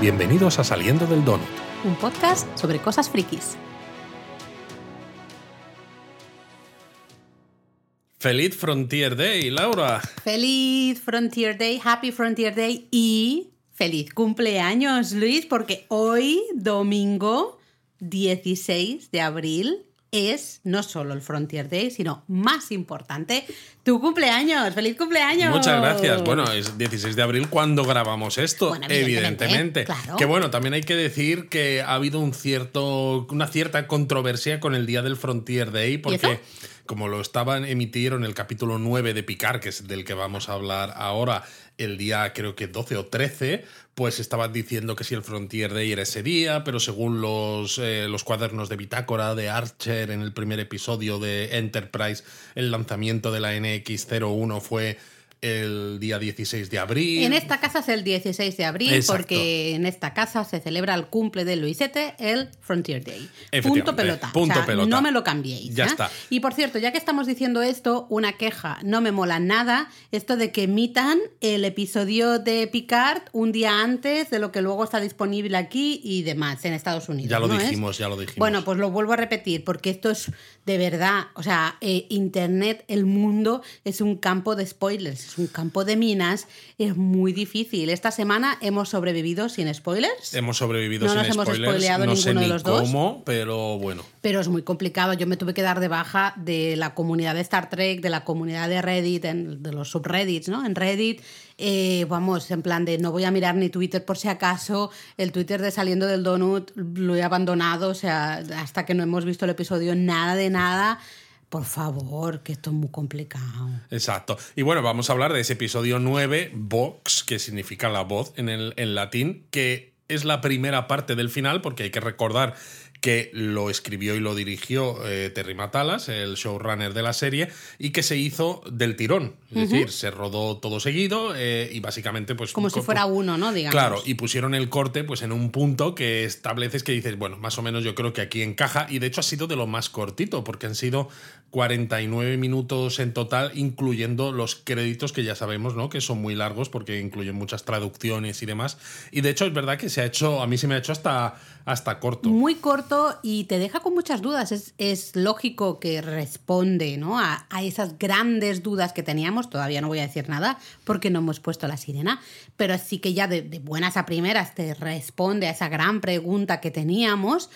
Bienvenidos a Saliendo del Donut. Un podcast sobre cosas frikis. Feliz Frontier Day, Laura. Feliz Frontier Day, Happy Frontier Day y feliz cumpleaños, Luis, porque hoy, domingo 16 de abril, es no solo el Frontier Day, sino más importante, tu cumpleaños. ¡Feliz cumpleaños! Muchas gracias. Bueno, es 16 de abril cuando grabamos esto, Bueno, evidentemente. evidentemente, claro. Que bueno, también hay que decir que ha habido un cierto, una cierta controversia con el día del Frontier Day, porque como lo estaban emitieron el capítulo 9 de Picard, que es del que vamos a hablar ahora, el día creo que 12 o 13, pues estaban diciendo que si el Frontier Day era ese día, pero según los, eh, los cuadernos de bitácora de Archer en el primer episodio de Enterprise, el lanzamiento de la NX-01 fue el día 16 de abril. En esta casa es el 16 de abril Exacto. porque en esta casa se celebra el cumple de Luisete, el Frontier Day. Punto pelota. punto O sea, pelota. No me lo cambiéis. Ya ¿eh? está. Y por cierto, ya que estamos diciendo esto, una queja. No me mola nada esto de que emitan el episodio de Picard un día antes de lo que luego está disponible aquí y demás en Estados Unidos. Ya lo ¿no es? dijimos, ya lo dijimos. Bueno, pues lo vuelvo a repetir, porque esto es de verdad, o sea, eh, Internet, el mundo, es un campo de spoilers, es un campo de minas, es muy difícil. Esta semana hemos sobrevivido sin spoilers, Hemos sobrevivido No sin nos hemos spoilers, spoileado no sé ninguno de ni los dos. cómo, pero bueno. pero es muy complicado. Yo me tuve que dar de baja de la comunidad de Star Trek, de la comunidad de Reddit, en- de los subreddits, ¿no? En Reddit, eh, vamos, en plan de no voy a mirar ni Twitter por si acaso, el Twitter de Saliendo del Donut lo he abandonado, o sea, hasta que no hemos visto el episodio, nada de nada. Por favor, que esto es muy complicado. Exacto. Y bueno, vamos a hablar de ese episodio 9, Vox, que significa la voz en, el, en latín, que es la primera parte del final, porque hay que recordar que lo escribió y lo dirigió eh, Terry Matalas, el showrunner de la serie, y que se hizo del tirón. Es decir, se rodó todo seguido eh, y básicamente pues... Como si fuera uno, ¿no? Digamos. Claro, y pusieron el corte pues en un punto que estableces que dices, bueno, más o menos yo creo que aquí encaja y de hecho ha sido de lo más cortito porque han sido 49 minutos en total, incluyendo los créditos que ya sabemos, ¿no? Que son muy largos porque incluyen muchas traducciones y demás. Y de hecho es verdad que se ha hecho, a mí se me ha hecho hasta, hasta corto. Muy corto y te deja con muchas dudas. Es, es lógico que responde ¿no? a, a esas grandes dudas que teníamos. Todavía no voy a decir nada porque no hemos puesto la sirena, pero sí que ya de, de buenas a primeras te responde a esa gran pregunta que teníamos.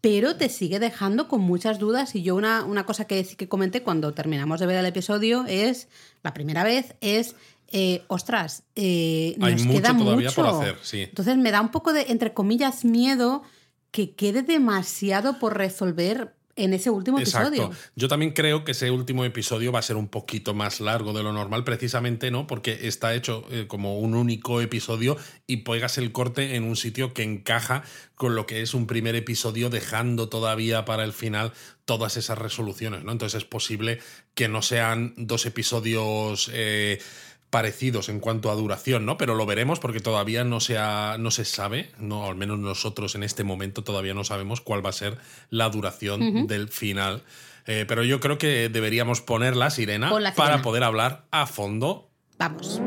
Pero te sigue dejando con muchas dudas. Y yo, una, una cosa que sí que comenté cuando terminamos de ver el episodio es: la primera vez es. eh, ostras, eh, Hay nos mucho queda todavía mucho. por hacer, sí. Entonces me da un poco de, entre comillas, miedo que quede demasiado por resolver en ese último episodio. Yo también creo que ese último episodio va a ser un poquito más largo de lo normal, precisamente, ¿no? Porque está hecho eh, como un único episodio y pegas el corte en un sitio que encaja con lo que es un primer episodio, dejando todavía para el final todas esas resoluciones, ¿no? Entonces es posible que no sean dos episodios. eh, parecidos en cuanto a duración, ¿no? Pero lo veremos porque todavía no se, ha- no se sabe, no, al menos nosotros en este momento todavía no sabemos cuál va a ser la duración del final. Eh, pero yo creo que deberíamos poner la sirena, Pon la para sirena. poder hablar a fondo. Vamos.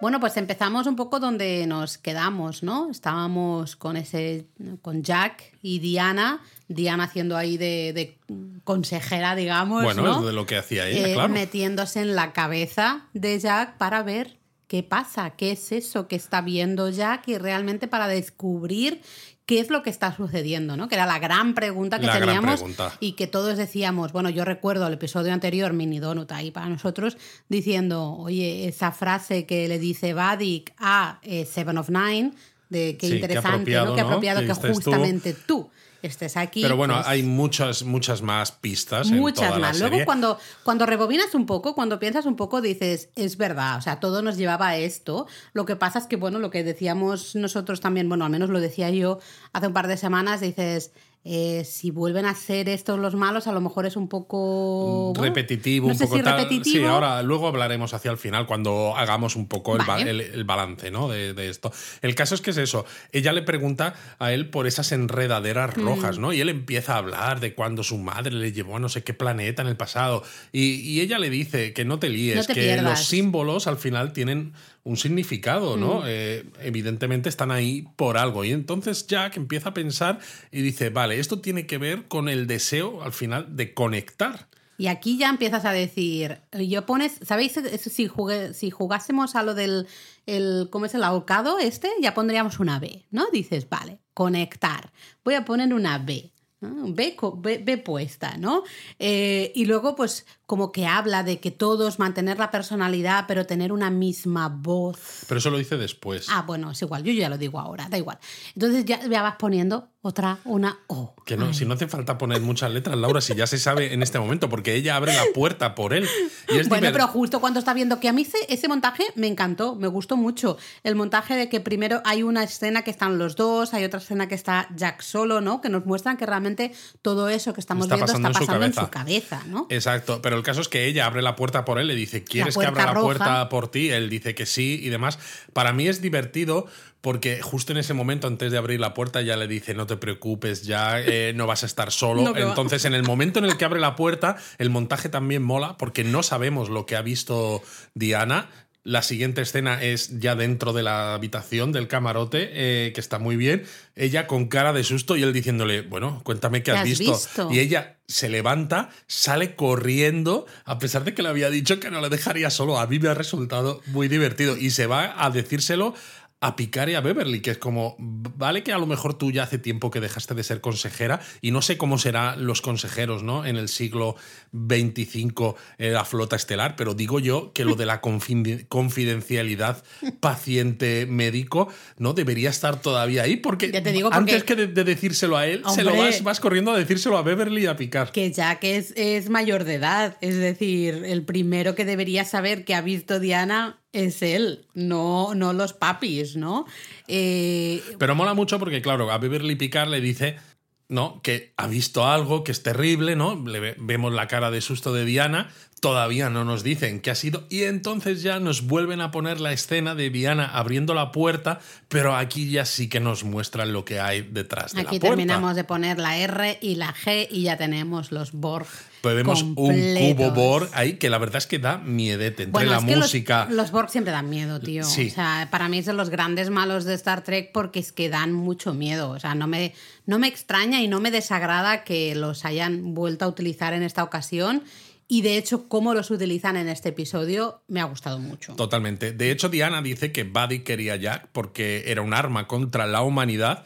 Bueno, pues empezamos un poco donde nos quedamos, ¿no? Estábamos con ese, con Jack y Diana, Diana haciendo ahí de, de consejera, digamos, bueno, ¿no? es de lo que hacía ella, Eh, claro. metiéndose en la cabeza de Jack para ver qué pasa, qué es eso que está viendo Jack y realmente para descubrir qué es lo que está sucediendo, ¿no? Que era la gran pregunta que La gran teníamos pregunta. y que todos decíamos, bueno, yo recuerdo el episodio anterior, Mini Donut ahí para nosotros, diciendo, oye, esa frase que le dice Vadik a eh, Seven of Nine, de qué Sí, qué interesante, apropiado, ¿no? Qué ¿no? apropiado Que que, estés tú. justamente tú. Estés aquí. Pero bueno, pues, hay muchas, muchas más pistas. en Muchas la más. Luego, serie. cuando, cuando rebobinas un poco, cuando piensas un poco, dices, es verdad, o sea, todo nos llevaba a esto. Lo que pasa es que, bueno, lo que decíamos nosotros también, bueno, al menos lo decía yo hace un par de semanas, dices, eh, si vuelven a hacer estos los malos, a lo mejor es un poco bueno, repetitivo, no un sé poco si tal. repetitivo. Sí, ahora luego hablaremos hacia el final cuando hagamos un poco el, ba- Vale. el- el balance ¿no? de, de esto. El caso es que es eso. Ella le pregunta a él por esas enredaderas Mm. rojas, ¿no? Y él empieza a hablar de cuando su madre le llevó a no sé qué planeta en el pasado. Y, y ella le dice que no te líes, No te que pierdas. los símbolos al final tienen un significado, ¿no? Mm. Eh, evidentemente están ahí por algo. Y entonces Jack empieza a pensar y dice, vale, esto tiene que ver con el deseo al final de conectar. Y aquí ya empiezas a decir, yo pones, ¿sabéis? Si, jugué- si jugásemos a lo del, el, ¿cómo es el ahorcado este? Ya pondríamos una B, ¿no? Dices, vale, conectar. Voy a poner una B. ¿no? B, co- B- B puesta, ¿no? Eh, y luego, pues, como que habla de que todos mantener la personalidad, pero tener una misma voz. Pero eso lo dice después. Ah, bueno, es igual, yo ya lo digo ahora, da igual. Entonces ya, ya vas poniendo otra, una O. Que no, Ay. si no hace falta poner muchas letras, Laura, si ya se sabe en este momento, porque ella abre la puerta por él. Y es Bueno, pero justo cuando está viendo que a mí ese, ese montaje me encantó, me gustó mucho. El montaje de que primero hay una escena que están los dos, hay otra escena que está Jack solo, ¿no? Que nos muestran que realmente todo eso que estamos Está viendo pasando está en su pasando en su, cabeza. cabeza, ¿no? Exacto, pero el caso es que ella abre la puerta por él, le dice, ¿quieres que abra la puerta por ti? Él dice que sí y demás. Para mí es divertido porque justo en ese momento, antes de abrir la puerta, ya le dice, no te preocupes, ya eh, no vas a estar solo. No, que va. Entonces, en el momento en el que abre la puerta, el montaje también mola porque no sabemos lo que ha visto Diana. La siguiente escena es ya dentro de la habitación del camarote, eh, que está muy bien. Ella con cara de susto y él diciéndole, bueno, cuéntame qué ¿Qué has has visto. visto? Y ella se levanta, sale corriendo, a pesar de que le había dicho que no le dejaría solo. A mí me ha resultado muy divertido. Y se va a decírselo a Picard y a Beverly, que es como, vale que a lo mejor tú ya hace tiempo que dejaste de ser consejera y no sé cómo serán los consejeros, ¿no? En el siglo 25 la flota estelar, pero digo yo que lo de la confiden- confidencialidad paciente-médico no debería estar todavía ahí, porque, Ya te digo, porque- antes que de, de decírselo a él, se lo vas corriendo a decírselo a Beverly y a Picard. Que Jack es, es mayor de edad, es decir, el primero que debería saber que ha visto Diana es él, no, no los papis, ¿no? Eh, Pero mola mucho porque, claro, a Beverly Picard le dice, ¿no? Que ha visto algo que es terrible, ¿no? Le ve- vemos la cara de susto de Diana, todavía no nos dicen qué ha sido, y entonces ya nos vuelven a poner la escena de Diana abriendo la puerta, pero aquí ya sí que nos muestran lo que hay detrás de Aquí la puerta. terminamos de poner la R y la G y ya tenemos los Borg. Pues vemos un completos. cubo Borg ahí que la verdad es que da miedete entre Bueno, la es que los- música. Los, Borg siempre dan miedo, tío. Sí. O sea, para mí es de los grandes malos de Star Trek porque es que dan mucho miedo. O sea, no me, no me extraña y no me desagrada que los hayan vuelto a utilizar en esta ocasión. Y de hecho, cómo los utilizan en este episodio me ha gustado mucho. Totalmente. De hecho, Diana dice que Buddy quería Jack porque era un arma contra la humanidad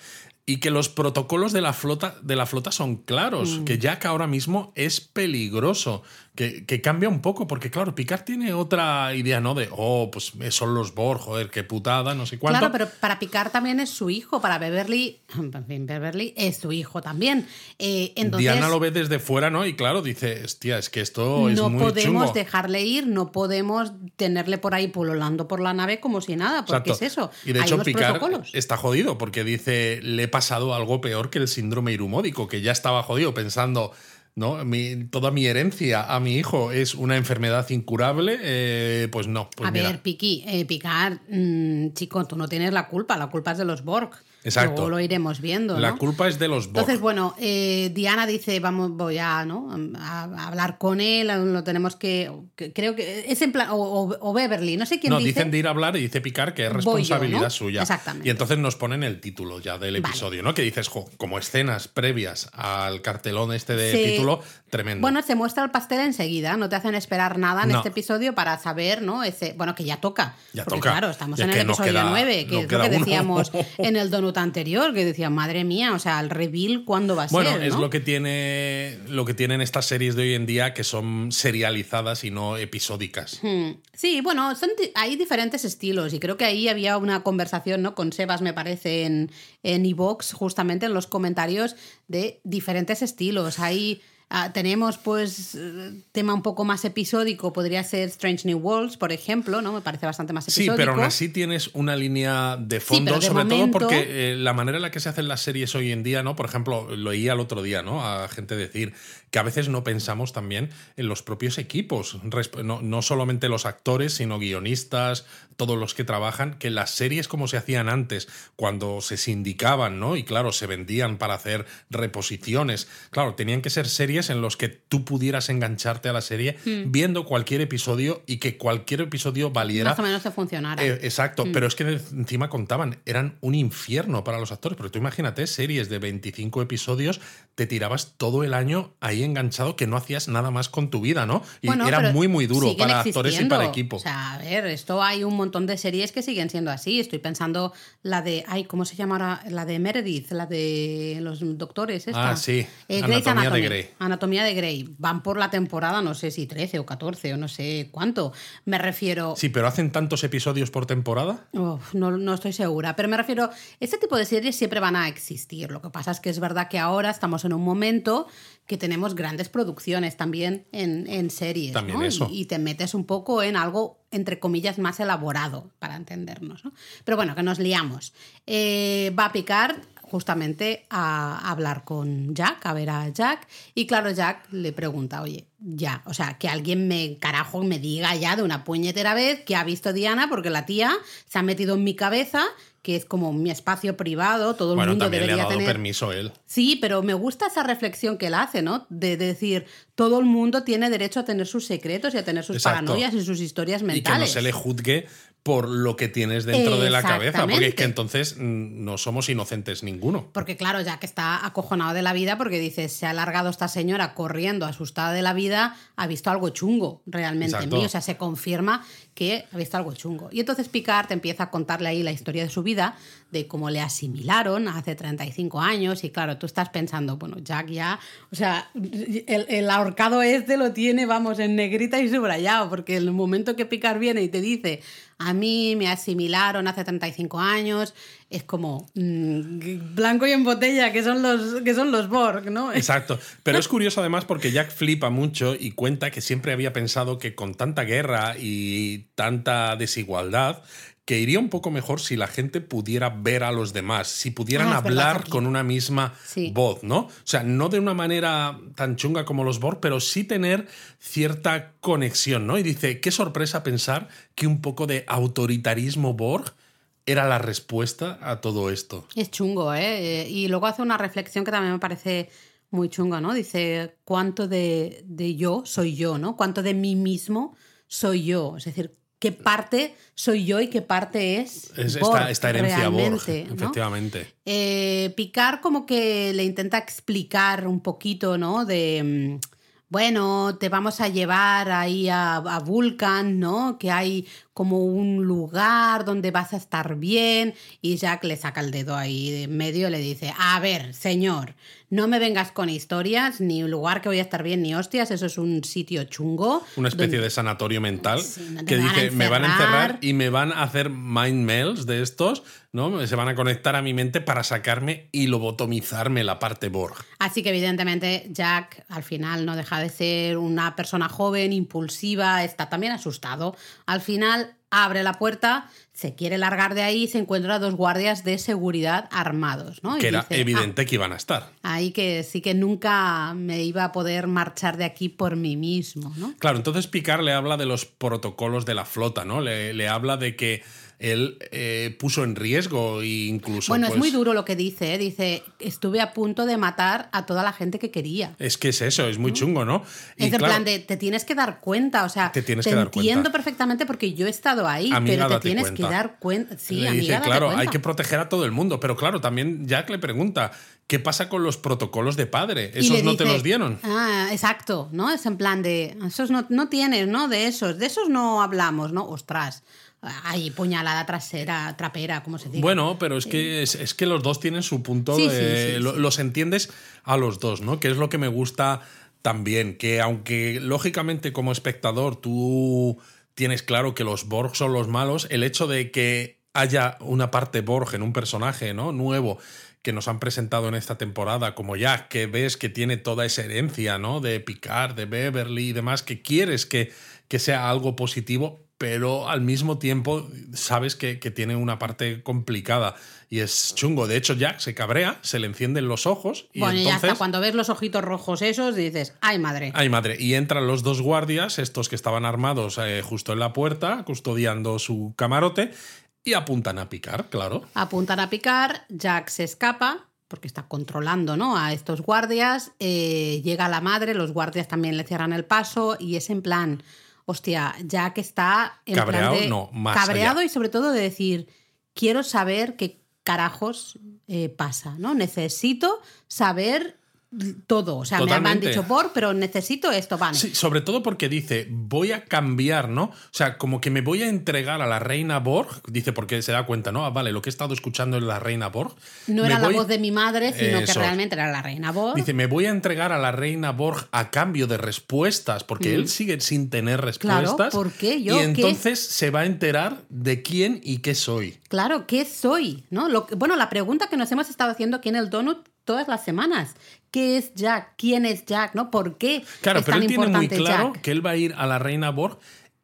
y que los protocolos de la flota, de la flota son claros, Mm. que Jack ahora mismo es peligroso, que, que cambia un poco, porque claro, Picard tiene otra idea, ¿no? De, oh, pues son los Borg, joder, qué putada, no sé cuánto. Claro, pero para Picard también es su hijo, para Beverly, en fin, Beverly es su hijo también. Eh, entonces, Diana lo ve desde fuera, ¿no? Y claro, dice, hostia, es que esto es no muy podemos chungo. dejarle ir, no podemos tenerle por ahí pululando por la nave como si nada, porque Exacto. es eso. Y de Hay hecho, Picard protocolos. está jodido porque dice: Le he pasado algo peor que el síndrome irumódico, que ya estaba jodido pensando. ¿No? Mi- toda mi herencia a mi hijo es una enfermedad incurable, eh, pues no. Pues a mira. ver, Piki, eh, Picard, mm, chico, tú no tienes la culpa, la culpa es de los Borg. Exacto. Luego lo iremos viendo. la ¿no? culpa es de los Borg. Entonces, bueno, eh, Diana dice, vamos, voy a, ¿no? a, a hablar con él, lo tenemos que, que- creo que es en plan, o, Beverly, no sé quién no, dice. dicen de ir a hablar y dice Picard que es yo, responsabilidad ¿no? suya. Exactamente. Y entonces nos ponen el título ya del Vale. episodio, ¿no? Que dices, jo, como escenas previas al cartelón este de título, tremendo. Bueno, se muestra el pastel enseguida, no te hacen esperar nada en No. este episodio para saber, ¿no? Ese, bueno, que ya toca. Ya porque, toca. Claro, estamos Ya en el episodio queda- 9, que es lo que uno. decíamos en el donut anterior, que decía, madre mía, o sea, el reveal, ¿cuándo va a Bueno, ser? es ¿no? lo que tiene lo que tienen estas series de hoy en día que son serializadas y no episódicas. Hmm. Sí, bueno, son hay diferentes estilos y creo que ahí había una conversación ¿no? con Sebas, me parece, en en Evox, justamente en los comentarios de diferentes estilos. Hay Ah, tenemos, pues, tema un poco más episódico, podría ser Strange New Worlds, por ejemplo, ¿no? Me parece bastante más episódico. Sí, pero aún así tienes una línea de fondo, sobre todo porque eh, la manera en la que se hacen las series hoy en día, ¿no? Por ejemplo, lo oía el otro día, ¿no? A gente decir que a veces no pensamos también en los propios equipos, no, no solamente los actores, sino guionistas, todos los que trabajan, que las series como se hacían antes, cuando se sindicaban, ¿no? Y claro, se vendían para hacer reposiciones. Claro, tenían que ser series en los que tú pudieras engancharte a la serie hmm. viendo cualquier episodio y que cualquier episodio valiera. Más o menos te funcionara. Eh, exacto, hmm. pero es que encima contaban, eran un infierno para los actores. Pero tú imagínate, series de 25 episodios, te tirabas todo el año ahí enganchado que no hacías nada más con tu vida, ¿no? Y era muy, muy duro para actores y para equipo. O sea, a ver, esto hay un montón de series que siguen siendo así. Estoy pensando la de, ay, ¿cómo se llama ahora? La de Meredith, la de los doctores. Esta. Ah, sí. Eh, Anatomía de Grey. Anatomía de Grey. Van por la temporada, no sé si 13 o 14 o no sé cuánto. Me refiero. Sí, pero hacen tantos episodios por temporada. no, no estoy segura. Pero me refiero, este tipo de series siempre van a existir. Lo que pasa es que es verdad que ahora estamos en un momento que tenemos grandes producciones también en, en series. También eso. Y, te metes un poco en algo, entre comillas, más elaborado, para entendernos. ¿no? Pero bueno, que nos liamos. Eh, va a picar justamente a hablar con Jack, a ver a Jack. Y claro, Jack le pregunta, oye, ya, o sea, que alguien me, carajo, me diga ya de una puñetera vez que ha visto Diana, porque la tía se ha metido en mi cabeza que es como mi espacio privado, todo el mundo debería le ha dado permiso él. Sí, pero me gusta esa reflexión que él hace, ¿no? De, decir, todo el mundo tiene derecho a tener sus secretos y a tener sus paranoias y sus historias mentales. Y que no se le juzgue por lo que tienes dentro de la cabeza, porque es que entonces mm, no somos inocentes ninguno. Porque claro, ya que está acojonado de la vida, porque dice, se ha alargado esta señora corriendo, asustada de la vida, ha visto algo chungo realmente en mí, o sea, se confirma que ha visto algo chungo. Y entonces Picard empieza a contarle ahí la historia de su vida, de cómo le asimilaron hace 35 años, y claro, tú estás pensando, bueno, Jack ya, o sea, el, el ahorcado este lo tiene, vamos, en negrita y subrayado, porque el momento que Picard viene y te dice, a mí me asimilaron hace 35 años, es como mm, blanco y en botella, que son los, que son los Borg, ¿no? Exacto. Pero es curioso además porque Jack flipa mucho y cuenta que siempre había pensado que con tanta guerra y tanta desigualdad, que iría un poco mejor si la gente pudiera ver a los demás, si pudieran ah, hablar con una misma voz, ¿no? O sea, no de una manera tan chunga como los Borg, pero sí tener cierta conexión, ¿no? Y dice, qué sorpresa pensar que un poco de autoritarismo Borg era la respuesta a todo esto. Es chungo, ¿eh? Y luego hace una reflexión que también me parece muy chunga, ¿no? Dice, ¿cuánto de, de yo soy yo, ¿no? ¿Cuánto de mí mismo soy yo? Es decir, qué parte soy yo y qué parte es, esta, herencia Borg, efectivamente. Eh, Picard como que le intenta explicar un poquito, ¿no? De, mm, bueno, te vamos a llevar ahí a, a Vulcan, ¿no? Que hay como un lugar donde vas a estar bien y Jack le saca el dedo ahí de medio y le dice, a ver, señor, no me vengas con historias, ni un lugar que voy a estar bien, ni hostias, eso es un sitio chungo. Una especie de sanatorio mental que dice, me van a encerrar y me van a hacer mind mails de estos, ¿no? Se van a conectar a mi mente para sacarme y lobotomizarme la parte Borg. Así que evidentemente Jack al final no deja de ser una persona joven, impulsiva, está también asustado. Al final abre la puerta, se quiere largar de ahí y se encuentra dos guardias de seguridad armados. ¿no? que era evidente ah, que iban a estar. Ahí que sí que nunca me iba a poder marchar de aquí por mí mismo. ¿no? Claro, entonces Picard le habla de los protocolos de la flota, ¿no? Le, le habla de que él eh, puso en riesgo e incluso... Bueno, es pues muy duro lo que dice, ¿eh? dice, estuve a punto de matar a toda la gente que quería. Es que es eso, es muy chungo, ¿no? es en plan de, te tienes que dar cuenta, o sea, te, tienes que dar entiendo perfectamente porque yo he estado ahí, pero te tienes que dar cuenta. Sí, le dice, claro, hay que proteger a todo el mundo, pero claro, también Jack le pregunta, ¿qué pasa con los protocolos de padre? ¿Esos no te los dieron? Ah, exacto, ¿no? Es en plan de, esos no, no tienes, ¿no? De esos, de esos no hablamos, ¿no? Ostras. Ay, puñalada trasera, trapera, como se dice. Bueno, pero es que, es, que los dos tienen su punto de. los entiendes a los dos, ¿no? Que es lo que me gusta también. Que aunque lógicamente como espectador tú tienes claro que los Borg son los malos, el hecho de que haya una parte Borg en un personaje, ¿no? Nuevo que nos han presentado en esta temporada, como Jack, que ves que tiene toda esa herencia, ¿no? De Picard, de Beverly y demás, que quieres que, que sea algo positivo, pero al mismo tiempo sabes que, tiene una parte complicada y es chungo. De hecho, Jack se cabrea, se le encienden los ojos y bueno, entonces... hasta cuando ves los ojitos rojos esos dices, ¡ay madre! ¡Ay madre! Y entran los dos guardias, estos que estaban armados eh, justo en la puerta, custodiando su camarote, y apuntan a picar, claro. Apuntan a picar, Jack se escapa porque está controlando ¿no? a estos guardias, eh, llega la madre, los guardias también le cierran el paso y es en plan hostia, Jack está en cabreado, plan de, no, más cabreado allá. y sobre todo de decir, quiero saber qué carajos eh, pasa, ¿no? Necesito saber todo. O sea, me han Totalmente. dicho por, pero necesito esto, van. Sí, sobre todo porque dice, voy a cambiar, ¿no? O sea, como que me voy a entregar a la reina Borg, dice porque se da cuenta, ¿no? Ah, vale, lo que he estado escuchando es la reina Borg. No Me era la voz de mi madre, sino que realmente era la reina voz. Dice, me voy a entregar a la reina Borg a cambio de respuestas, porque él sigue sin tener respuestas. Mm. ¿por qué? Yo, y ¿qué? entonces se va a enterar de quién y qué soy. Claro, ¿qué soy? ¿No? Lo bueno, la pregunta que nos hemos estado haciendo aquí en el Donut todas las semanas. ¿Qué es Jack? ¿Quién es Jack? ¿No? ¿Por qué Claro, es pero tan él tiene muy claro Jack? que él va a ir a la reina Borg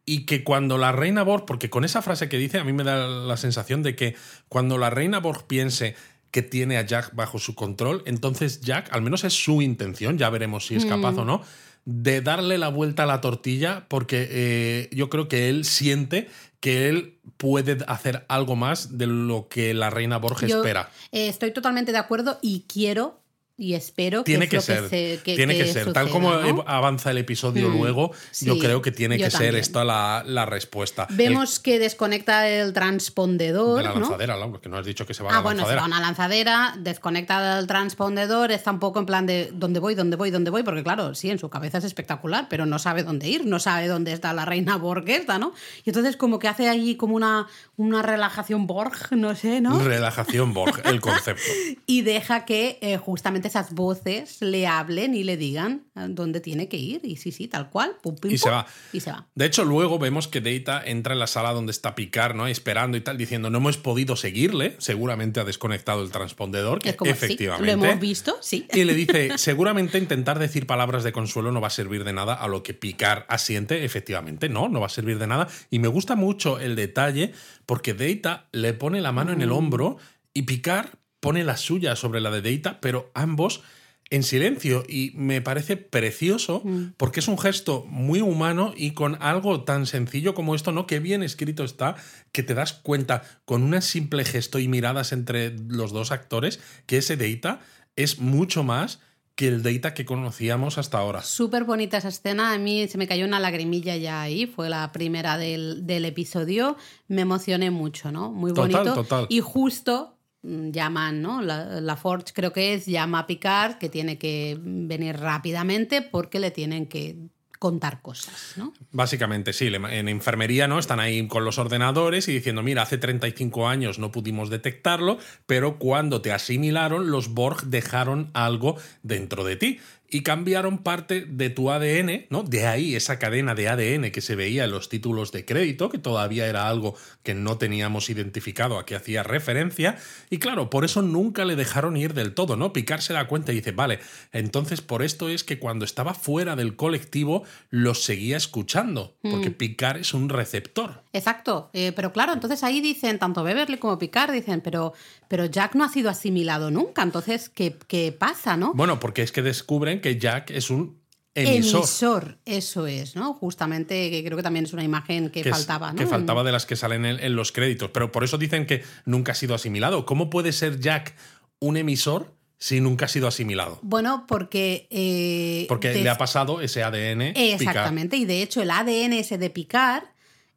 y que cuando la reina Borg, porque con esa frase que dice, a mí me da la sensación de que cuando la reina Borg piense que tiene a Jack bajo su control, entonces Jack, al menos es su intención, ya veremos si es capaz o no, de darle la vuelta a la tortilla, porque eh, yo creo que él siente que él puede hacer algo más de lo que la reina Borg Yo, espera. eh, estoy totalmente de acuerdo y quiero y espero Tiene que, que ser, se- que- tiene que, ser. Tal como ¿no? avanza el episodio Mm, luego, yo creo que tiene que ser esta la, la respuesta. Vemos que desconecta el transpondedor. de la ¿no? lanzadera, Laura, que no has dicho que se va a Ah, la bueno, se lanzadera. va a una lanzadera, desconecta el transpondedor, está un poco en plan de dónde voy, dónde voy, dónde voy, porque claro, sí, en su cabeza es espectacular, pero no sabe dónde ir, no sabe dónde está la reina Borg esta, ¿no? Y entonces como que hace allí como una, una relajación Borg, no sé, ¿no? Relajación Borg, el concepto. Y deja que eh, justamente esas voces le hablen y le digan dónde tiene que ir. Y sí, sí, tal cual. pum, pim, Y se pum, va. Y se va. De hecho, luego vemos que Data entra en la sala donde está Picard, ¿no? Esperando y tal, diciendo, no hemos podido seguirle. Seguramente ha desconectado el transpondedor, que Es como, sí, efectivamente. lo hemos visto, sí. Y le dice, seguramente intentar decir palabras de consuelo no va a servir de nada, a lo que Picard asiente, efectivamente, no, no va a servir de nada. Y me gusta mucho el detalle porque Data le pone la mano en el hombro y Picard pone la suya sobre la de Data, pero ambos en silencio y me parece precioso porque es un gesto muy humano y con algo tan sencillo como esto, ¿no? Que bien escrito está, que te das cuenta con un simple gesto y miradas entre los dos actores que ese Data es mucho más que el Data que conocíamos hasta ahora. Súper bonita esa escena. A mí se me cayó una lagrimilla ya ahí. Fue la primera del, del episodio. Me emocioné mucho, ¿no? Muy Total, bonito. total. Y justo mm, llaman, ¿no? La, la Forge creo que es, llama a Picard que tiene que venir rápidamente porque le tienen que contar cosas, ¿no? Básicamente, sí. En enfermería, ¿no? Están ahí con los ordenadores y diciendo, mira, hace 35 años no pudimos detectarlo, pero cuando te asimilaron, los Borg dejaron algo dentro de ti y cambiaron parte de tu ADN, ¿no? De ahí esa cadena de ADN que se veía en los títulos de crédito, que todavía era algo que no teníamos identificado a que hacía referencia. Y claro, por eso nunca le dejaron ir del todo, ¿no? Picard se da cuenta y dice, vale, entonces por esto es que cuando estaba fuera del colectivo los seguía escuchando, porque Picard es un receptor. Exacto, eh, pero claro, entonces ahí dicen, tanto Beverly como Picard dicen, pero, pero Jack no ha sido asimilado nunca, entonces, ¿qué, qué pasa, no? Bueno, porque es que descubren que Jack es un emisor. eso es, ¿no? Justamente, que creo que también es una imagen que, que es- faltaba, ¿no? que faltaba de las que salen en, en los créditos. Pero por eso dicen que nunca ha sido asimilado. ¿Cómo puede ser Jack un emisor si nunca ha sido asimilado? Bueno, porque... eh, Porque des- le ha pasado ese ADN. Picard. Exactamente, y de hecho el ADN ese de Picard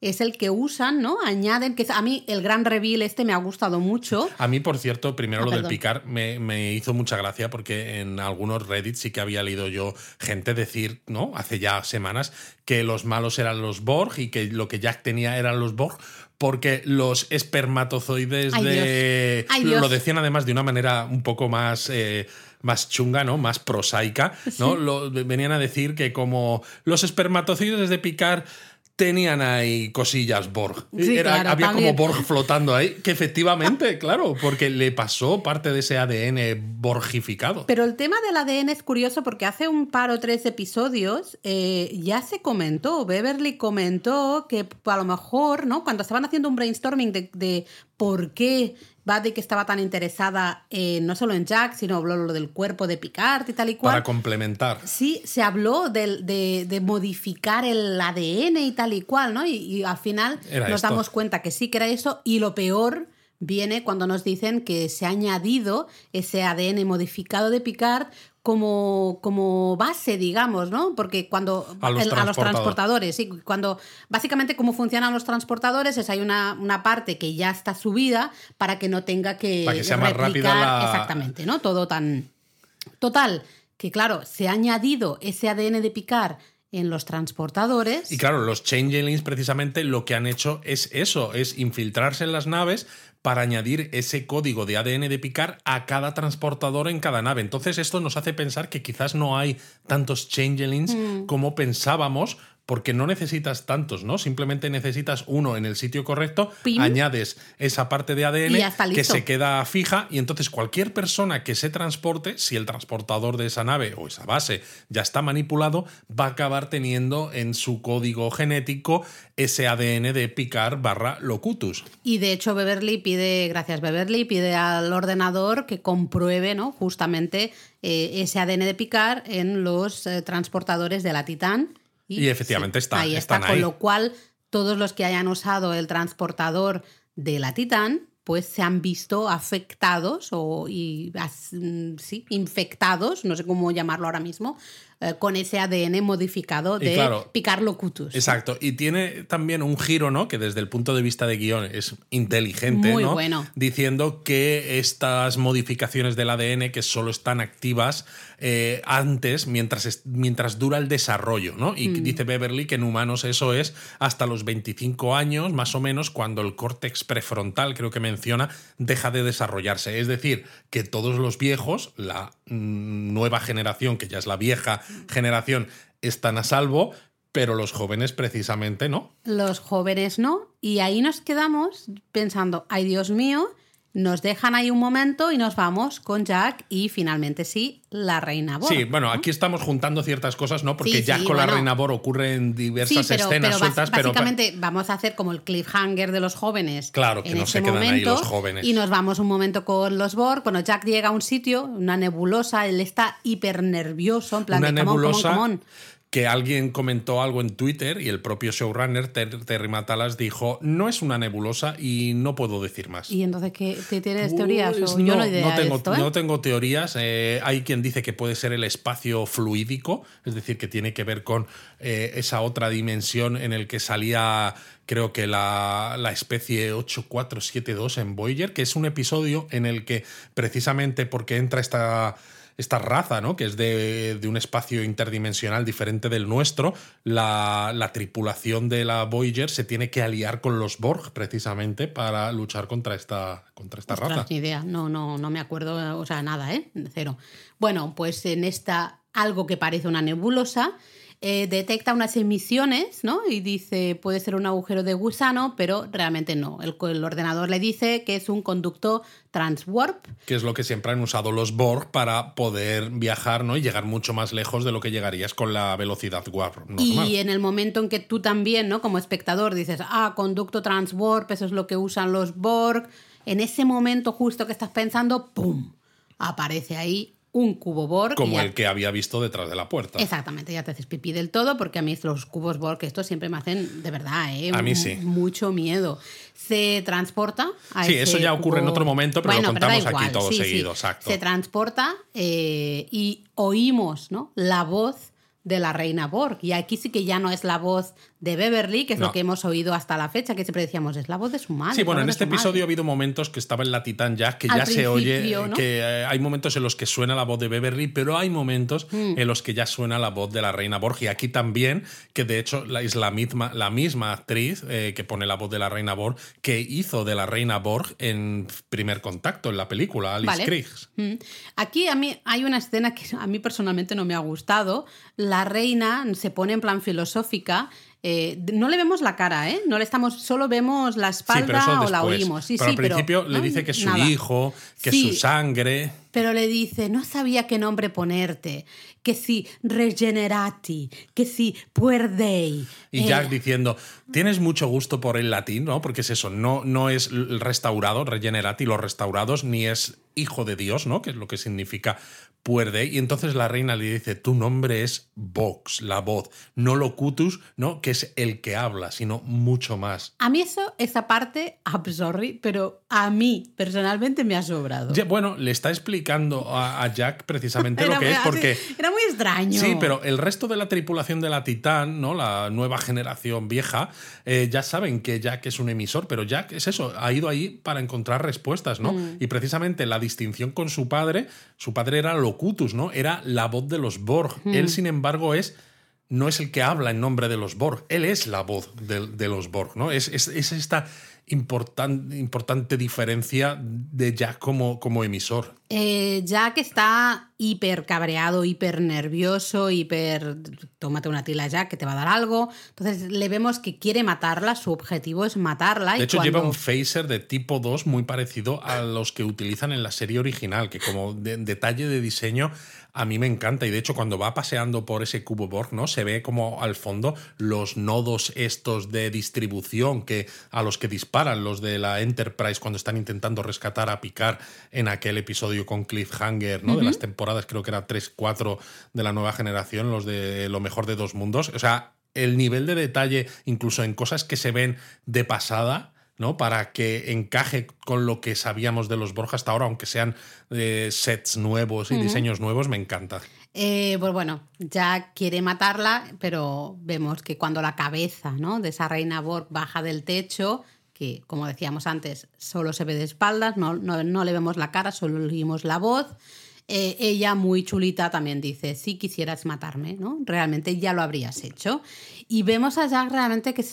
es el que usan, ¿no? Añaden, que a mí el gran reveal este me ha gustado mucho. A mí, por cierto, primero Ah, lo del picar me, me hizo mucha gracia porque en algunos Reddit sí que había leído yo gente decir, ¿no? Hace ya semanas que los malos eran los Borg y que lo que Jack tenía eran los Borg porque los espermatozoides Ay, de... Dios. Ay, Lo decían además de una manera un poco más... eh, más chunga, ¿no? Más prosaica, ¿no? Lo- venían a decir que como los espermatozoides de Picard tenían ahí cosillas Borg. Sí, Era- claro, había también. como Borg flotando ahí, que efectivamente, claro, porque le pasó parte de ese ADN borgificado. Pero el tema del ADN es curioso porque hace un par o tres episodios eh, ya se comentó, Beverly comentó que a lo mejor, ¿no? Cuando estaban haciendo un brainstorming de, de por qué que estaba tan interesada en, no solo en Jack, sino lo, lo del cuerpo de Picard y tal y cual. para complementar. Sí, se habló de, de modificar el ADN y tal y cual, ¿no? Y, y al final Era nos esto. damos cuenta que sí que era eso y lo peor viene cuando nos dicen que se ha añadido ese ADN modificado de Picard como, como base, digamos, ¿no? Porque cuando A los el- transportadores. transportadores, sí, cuando básicamente cómo funcionan los transportadores es hay una, una parte que ya está subida para que no tenga que Para que sea más rápida replicar la- exactamente, ¿no? Todo tan Total, que claro, se ha añadido ese ADN de picar en los transportadores. Y claro, los changelings precisamente lo que han hecho es eso, es infiltrarse en las naves para añadir ese código de ADN de picar a cada transportador en cada nave. Entonces esto nos hace pensar que quizás no hay tantos changelings Mm. como pensábamos, porque no necesitas tantos, ¿no? Simplemente necesitas uno en el sitio correcto, Pim. añades esa parte de ADN que se queda fija y entonces cualquier persona que se transporte, si el transportador de esa nave o esa base ya está manipulado, va a acabar teniendo en su código genético ese ADN de Picard barra Locutus. Y de hecho Beverly pide, gracias Beverly, pide al ordenador que compruebe ¿no? justamente eh, ese ADN de picar en los eh, transportadores de la Titán. Y efectivamente está- Ahí está, con lo cual todos los que hayan usado el transportador de la Titán pues se han visto afectados o y, mm, sí, infectados, no sé cómo llamarlo ahora mismo, eh, con ese ADN modificado de claro, picar locutus. Exacto. Y tiene también un giro, ¿no? Que desde el punto de vista de guion es inteligente, Muy ¿no? bueno. Diciendo que estas modificaciones del ADN que solo están activas eh, antes, mientras, mientras dura el desarrollo, ¿no? Mm. Y dice Beverly que en humanos eso es hasta los 25 años, más o menos, cuando el córtex prefrontal, creo que menciona, deja de desarrollarse. Es decir, que todos los viejos, la mm, nueva generación, que ya es la vieja generación, están a salvo, pero los jóvenes precisamente no. Los jóvenes no. Y ahí nos quedamos pensando, ay Dios mío, nos dejan ahí un momento y nos vamos con Jack y finalmente sí, la reina Borg. Sí, bueno, aquí estamos juntando ciertas cosas, ¿no? Porque Sí, sí, con la. Reina Bor ocurren Sí, diversas pero, escenas pero sueltas, pero básicamente vamos a hacer como el cliffhanger de los jóvenes. Claro, que en no ese se quedan ahí momento, los jóvenes. Y nos vamos un momento con los Borg. Bueno, Jack llega a un sitio, una nebulosa, él está hiper nervioso, en plan una de come on, come on, nebulosa come on. Que alguien comentó algo en Twitter y el propio showrunner Ter- Terry Matalas dijo no es una nebulosa y no puedo decir más. Y entonces, ¿qué, ¿te tienes teorías? Pues O yo no, no, he idea no tengo, de esto, ¿eh? no tengo teorías. Eh, hay quien dice que puede ser el espacio fluídico, es decir, que tiene que ver con eh, esa otra dimensión en el que salía, creo que la, la especie 8472 en Voyager, que es un episodio en el que precisamente porque entra esta esta raza, ¿no? Que es de, de un espacio interdimensional diferente del nuestro, la, la tripulación de la Voyager se tiene que aliar con los Borg precisamente para luchar contra esta, contra esta Ostras, raza. ni idea, no, no, no me acuerdo, o sea, nada, ¿eh? Cero. Bueno, pues en esta, algo que parece una nebulosa, eh, detecta unas emisiones, ¿no? Y dice, puede ser un agujero de gusano, pero realmente no. El, el ordenador le dice que es un conducto transwarp. Que es lo que siempre han usado los Borg para poder viajar, ¿no? Y llegar mucho más lejos de lo que llegarías con la velocidad warp normal. Y en el momento en que tú también, ¿no? Como espectador, dices, ah, conducto transwarp, eso es lo que usan los Borg. En ese momento justo que estás pensando, ¡pum! Aparece ahí un cubo Borg. Como el que había visto detrás de la puerta. Exactamente, ya te haces pipí del todo, porque a mí los cubos Borg, estos siempre me hacen, de verdad, ¿eh? A mí sí. mucho miedo. Se transporta a Sí, ese eso ya ocurre en otro momento, pero lo contamos aquí todo sí, sí. seguido, exacto. Se transporta eh, y oímos ¿no? la voz de la reina Borg. Y aquí sí que ya no es la voz de Beverly, que es No. lo que hemos oído hasta la fecha, que siempre decíamos, es la voz de su madre. Sí, bueno, en este su madre". episodio ha habido momentos que estaba en la Titán Jack, que Al ya se oye, ¿no? que eh, hay momentos en los que suena la voz de Beverly, pero hay momentos Mm. en los que ya suena la voz de la reina Borg. Y aquí también, que de hecho es la misma, la misma actriz eh, que pone la voz de la reina Borg, que hizo de la reina Borg en primer contacto en la película, Alice Vale. Kriegs. Mm. Aquí a mí hay una escena que a mí personalmente no me ha gustado. La reina se pone en plan filosófica. eh, no le vemos la cara, ¿eh? No le estamos, solo vemos la espalda o la oímos. Sí, pero sí, al principio pero, le dice que es su Nada. hijo, que Sí. es su sangre. Pero le dice, no sabía qué nombre ponerte, que si regenerati, que si puerdei. Y Eh, Jack diciendo, tienes mucho gusto por el latín, ¿no? Porque es eso, no, no es el restaurado, regenerati, los restaurados, ni es hijo de Dios, ¿no? Que es lo que significa puerde. Y entonces la reina le dice, tu nombre es Vox, la voz, no locutus, ¿no? Que es el que habla, sino mucho más. A mí eso, esa parte, I'm sorry, pero a mí personalmente me ha sobrado. Ya, bueno, le está explicando a, a Jack precisamente lo que muy- es, porque... Era muy extraño. Sí, pero el resto de la tripulación de la Titán, ¿no? La nueva generación vieja, eh, ya saben que Jack es un emisor, pero Jack es eso, ha ido ahí para encontrar respuestas, ¿no? Mm. Y precisamente la distinción con su padre, su padre era Locutus, ¿no? Era la voz de los Borg. Mm. Él, sin embargo, es. No es el que habla en nombre de los Borg, él es la voz de, de los Borg, ¿no? Es, es- es esta importan- importante diferencia de Jack como, como emisor. Eh, Jack está hiper cabreado, hiper nervioso, hiper. Tómate una tila, Jack, que te va a dar algo. Entonces le vemos que quiere matarla, su objetivo es matarla. y De hecho, cuando- lleva un phaser de tipo 2 muy parecido a los que utilizan en la serie original, que como de- detalle de diseño a mí me encanta. Y de hecho, cuando va paseando por ese cubo Borg, ¿no? Se ve como al fondo los nodos estos de distribución que, a los que disparan los de la Enterprise cuando están intentando rescatar a Picard en aquel episodio con Cliffhanger, ¿no? De las temporadas, creo que era 3, 4 de la nueva generación, los de lo mejor de dos mundos. O sea, el nivel de detalle, incluso en cosas que se ven de pasada, ¿no? Para que encaje con lo que sabíamos de los Borg hasta ahora, aunque sean eh, sets nuevos y diseños nuevos, me encanta. Eh, pues bueno, Jack quiere matarla, pero vemos que cuando la cabeza ¿no? de esa reina Borg baja del techo, que como decíamos antes, solo se ve de espaldas, no, no, no le vemos la cara, solo oímos la voz. eh, ella, muy chulita, también dice, si quisieras matarme, ¿no? Realmente ya lo habrías hecho. Y vemos a Jack realmente que,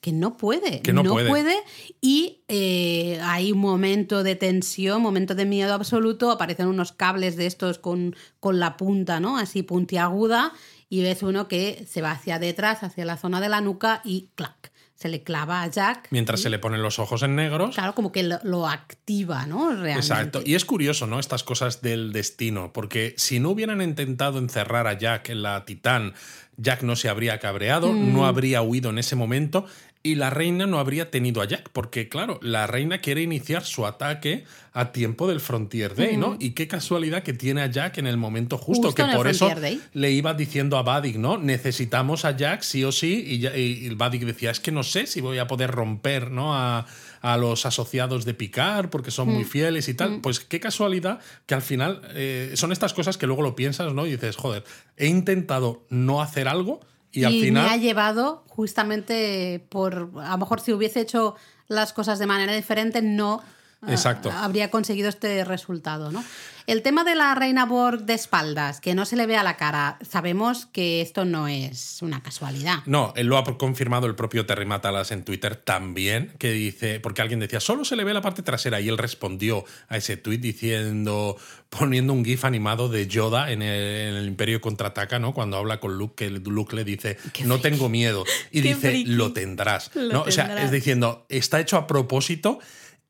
que no puede. Que no puede. y eh, hay un momento de tensión, momento de miedo absoluto, aparecen unos cables de estos con, con la punta, ¿no? Así puntiaguda, y ves uno que se va hacia detrás, hacia la zona de la nuca, y clac, se le clava a Jack. Mientras se le ponen los ojos en negros. Claro, como que lo, lo activa, ¿no? Realmente. Exacto. Y es curioso, ¿no? Estas cosas del destino, porque si no hubieran intentado encerrar a Jack en la Titán, Jack no se habría cabreado, Mm. no habría huido en ese momento y la reina no habría tenido a Jack, porque claro, la reina quiere iniciar su ataque a tiempo del Frontier Day, ¿no? Y qué casualidad que tiene a Jack en el momento justo, Mm. Justo que por eso Day. le iba diciendo a Vadik, ¿no? Necesitamos a Jack sí o sí, y, ya- y el Vadik decía, es que no sé si voy a poder romper, ¿no? A, a los asociados de Picard porque son Mm. muy fieles y tal. Pues qué casualidad que al final eh, son estas cosas que luego lo piensas, ¿no? Y dices, joder, he intentado no hacer algo y, al me ha llevado justamente por. A lo mejor si hubiese hecho las cosas de manera diferente, no. Exacto. habría conseguido este resultado, ¿no? El tema de la reina Borg de espaldas, que no se le vea la cara, sabemos que esto no es una casualidad. No, él lo ha confirmado el propio Terry Matalas en Twitter también, que dice, porque alguien decía, solo se le ve la parte trasera, y él respondió a ese tweet diciendo, poniendo un GIF animado de Yoda en el, en el Imperio Contraataca, ¿no? Cuando habla con Luke, que Luke le dice, no tengo miedo, y Qué dice, friki. lo tendrás. Lo ¿no? O sea, tendrás. es diciendo, está hecho a propósito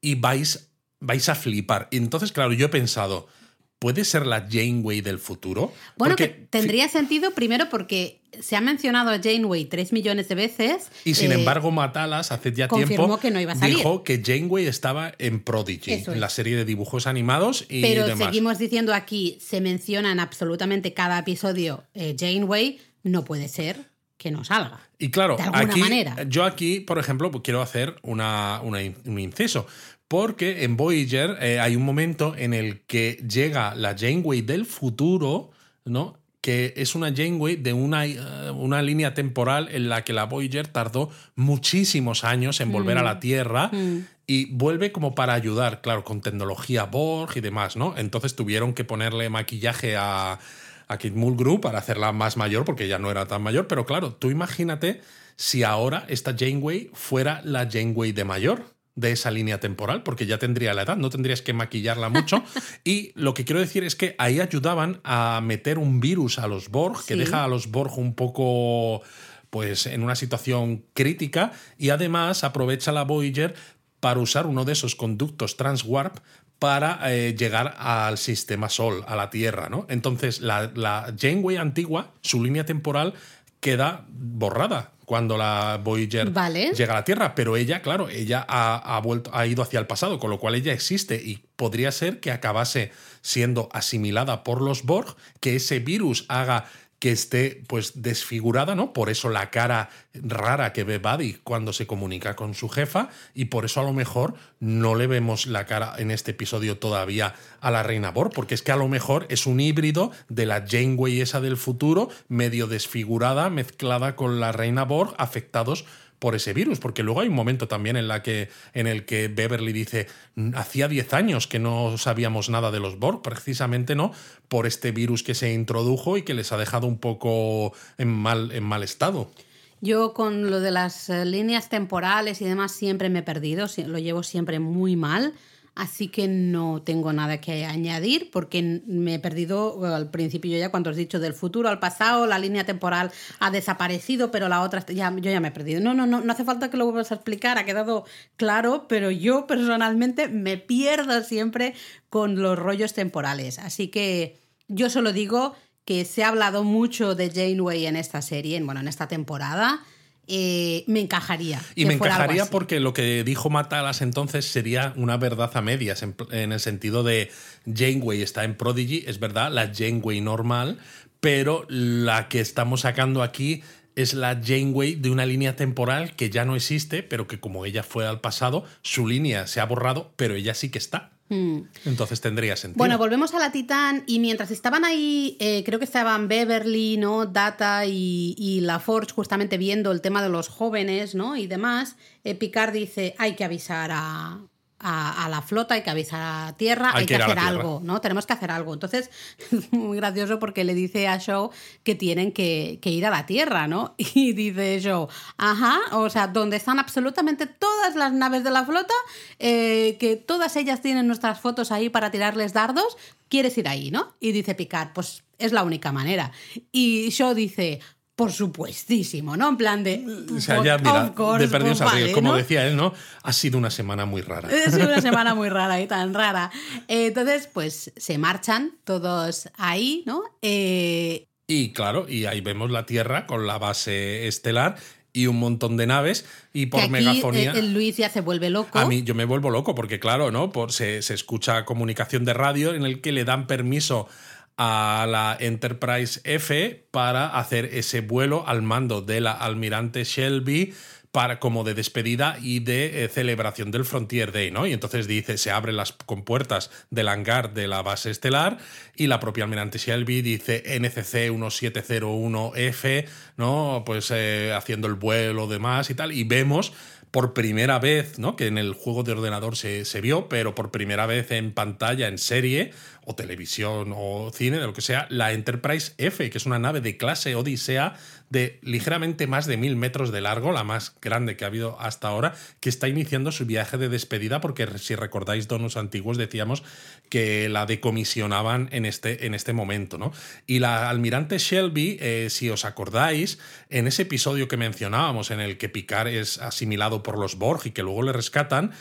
y vais, vais a flipar. Y entonces, claro, yo he pensado, ¿puede ser la Janeway del futuro? Bueno, Porque- que tendría sentido primero porque se ha mencionado a Janeway tres millones de veces. Y sin eh, embargo, Matalas hace ya confirmó tiempo que no iba a salir. dijo que Janeway estaba en Prodigy, en la serie de dibujos animados y Pero demás. seguimos diciendo aquí, se menciona en absolutamente cada episodio eh, Janeway, no puede ser que no salga. Y claro, de alguna aquí, manera. yo aquí, por ejemplo, pues quiero hacer una, un inciso. Porque en Voyager eh, hay un momento en el que llega la Janeway del futuro, ¿no? Que es una Janeway de una, eh, una línea temporal en la que la Voyager tardó muchísimos años en volver a Mm. la Tierra y vuelve como para ayudar, claro, con tecnología Borg y demás, ¿no? Entonces tuvieron que ponerle maquillaje a, a Kid Mulgrew para hacerla más mayor, porque ya no era tan mayor, pero claro, tú imagínate si ahora esta Janeway fuera la Janeway de mayor, de esa línea temporal, porque ya tendría la edad, no tendrías que maquillarla mucho. y lo que quiero decir es que ahí ayudaban a meter un virus a los Borg, que deja a los Borg un poco pues en una situación crítica y además aprovecha la Voyager para usar uno de esos conductos transwarp para eh, llegar al sistema Sol, a la Tierra, ¿no? Entonces, la, la Janeway antigua, su línea temporal queda borrada cuando la Voyager llega a la Tierra, pero ella, claro, ella ha, vuelto, ha ido hacia el pasado, con lo cual ella existe y podría ser que acabase siendo asimilada por los Borg, que ese virus haga que esté pues desfigurada, ¿no? Por eso la cara rara que ve Buddy cuando se comunica con su jefa y por eso a lo mejor no le vemos la cara en este episodio todavía a la reina Borg, porque es que a lo mejor es un híbrido de la Janeway esa del futuro, medio desfigurada, mezclada con la reina Borg, afectados por ese virus, porque luego hay un momento también en, la que, en el que Beverly dice, hacía 10 años que no sabíamos nada de los Borg, precisamente no, por este virus que se introdujo y que les ha dejado un poco en mal, en mal estado. Yo con lo de las eh, líneas temporales y demás siempre me he perdido, lo llevo siempre muy mal. Así que no tengo nada que añadir porque me he perdido al principio ya cuando has dicho del futuro al pasado, la línea temporal ha desaparecido, pero la otra ya yo ya me he perdido. No, no, no, no hace falta que lo vuelvas a explicar, ha quedado claro, pero yo personalmente me pierdo siempre con los rollos temporales. Así que yo solo digo que se ha hablado mucho de Janeway en esta serie, bueno, en esta temporada eh, me encajaría. Y me encajaría porque lo que dijo Matalas entonces sería una verdad a medias, en, el sentido de Janeway está en Prodigy, es verdad, la Janeway normal, pero la que estamos sacando aquí es la Janeway de una línea temporal que ya no existe, pero que como ella fue al pasado, su línea se ha borrado, pero ella sí que está. Hmm. Entonces tendría sentido. Bueno, volvemos a la Titán y mientras estaban ahí, eh, creo que estaban Beverly, ¿no? Data y, la Forge justamente viendo el tema de los jóvenes, ¿no? Y demás, eh, Picard dice, hay que avisar a, a, la flota, hay que avisar a tierra, hay, que, hacer algo, ¿no? Tenemos que hacer algo. Entonces, es muy gracioso porque le dice a Show que tienen que, ir a la tierra, ¿no? Y dice Show, ajá, o sea, donde están absolutamente todas las naves de la flota, eh, que todas ellas tienen nuestras fotos ahí para tirarles dardos, quieres ir ahí, ¿no? Y dice Picard, pues es la única manera. Y Shaw dice, por supuestísimo, ¿no? En plan de. O sea, ya, mira, de perdidos pues como decía él, ¿no? Ha sido una semana muy rara. Ha sido una semana muy rara y tan rara. entonces, pues se marchan todos ahí, ¿no? Eh, y claro, y ahí vemos la Tierra con la base estelar y un montón de naves y por megafonía. El Luis ya se vuelve loco. A mí yo me vuelvo loco porque claro, ¿no? Por, se, se escucha comunicación de radio en el que le dan permiso a la Enterprise F para hacer ese vuelo al mando de la almirante Shelby para, como de despedida y de eh, celebración del Frontier Day, ¿no? Y entonces dice, se abren las compuertas del hangar de la base estelar y la propia almirante Shelby dice NCC 1701F, ¿no? Pues eh, haciendo el vuelo, demás y tal, y vemos por primera vez, ¿no? Que en el juego de ordenador se, se vio, pero por primera vez en pantalla, en serie, o televisión o cine, de lo que sea, la Enterprise F, que es una nave de clase Odisea de ligeramente más de mil metros de largo, la más grande que ha habido hasta ahora, que está iniciando su viaje de despedida, porque si recordáis donos antiguos decíamos que la decomisionaban en este, en este momento, ¿no? Y la almirante Shelby, eh, si os acordáis, en ese episodio que mencionábamos, en el que Picard es asimilado por los Borg y que luego le rescatan,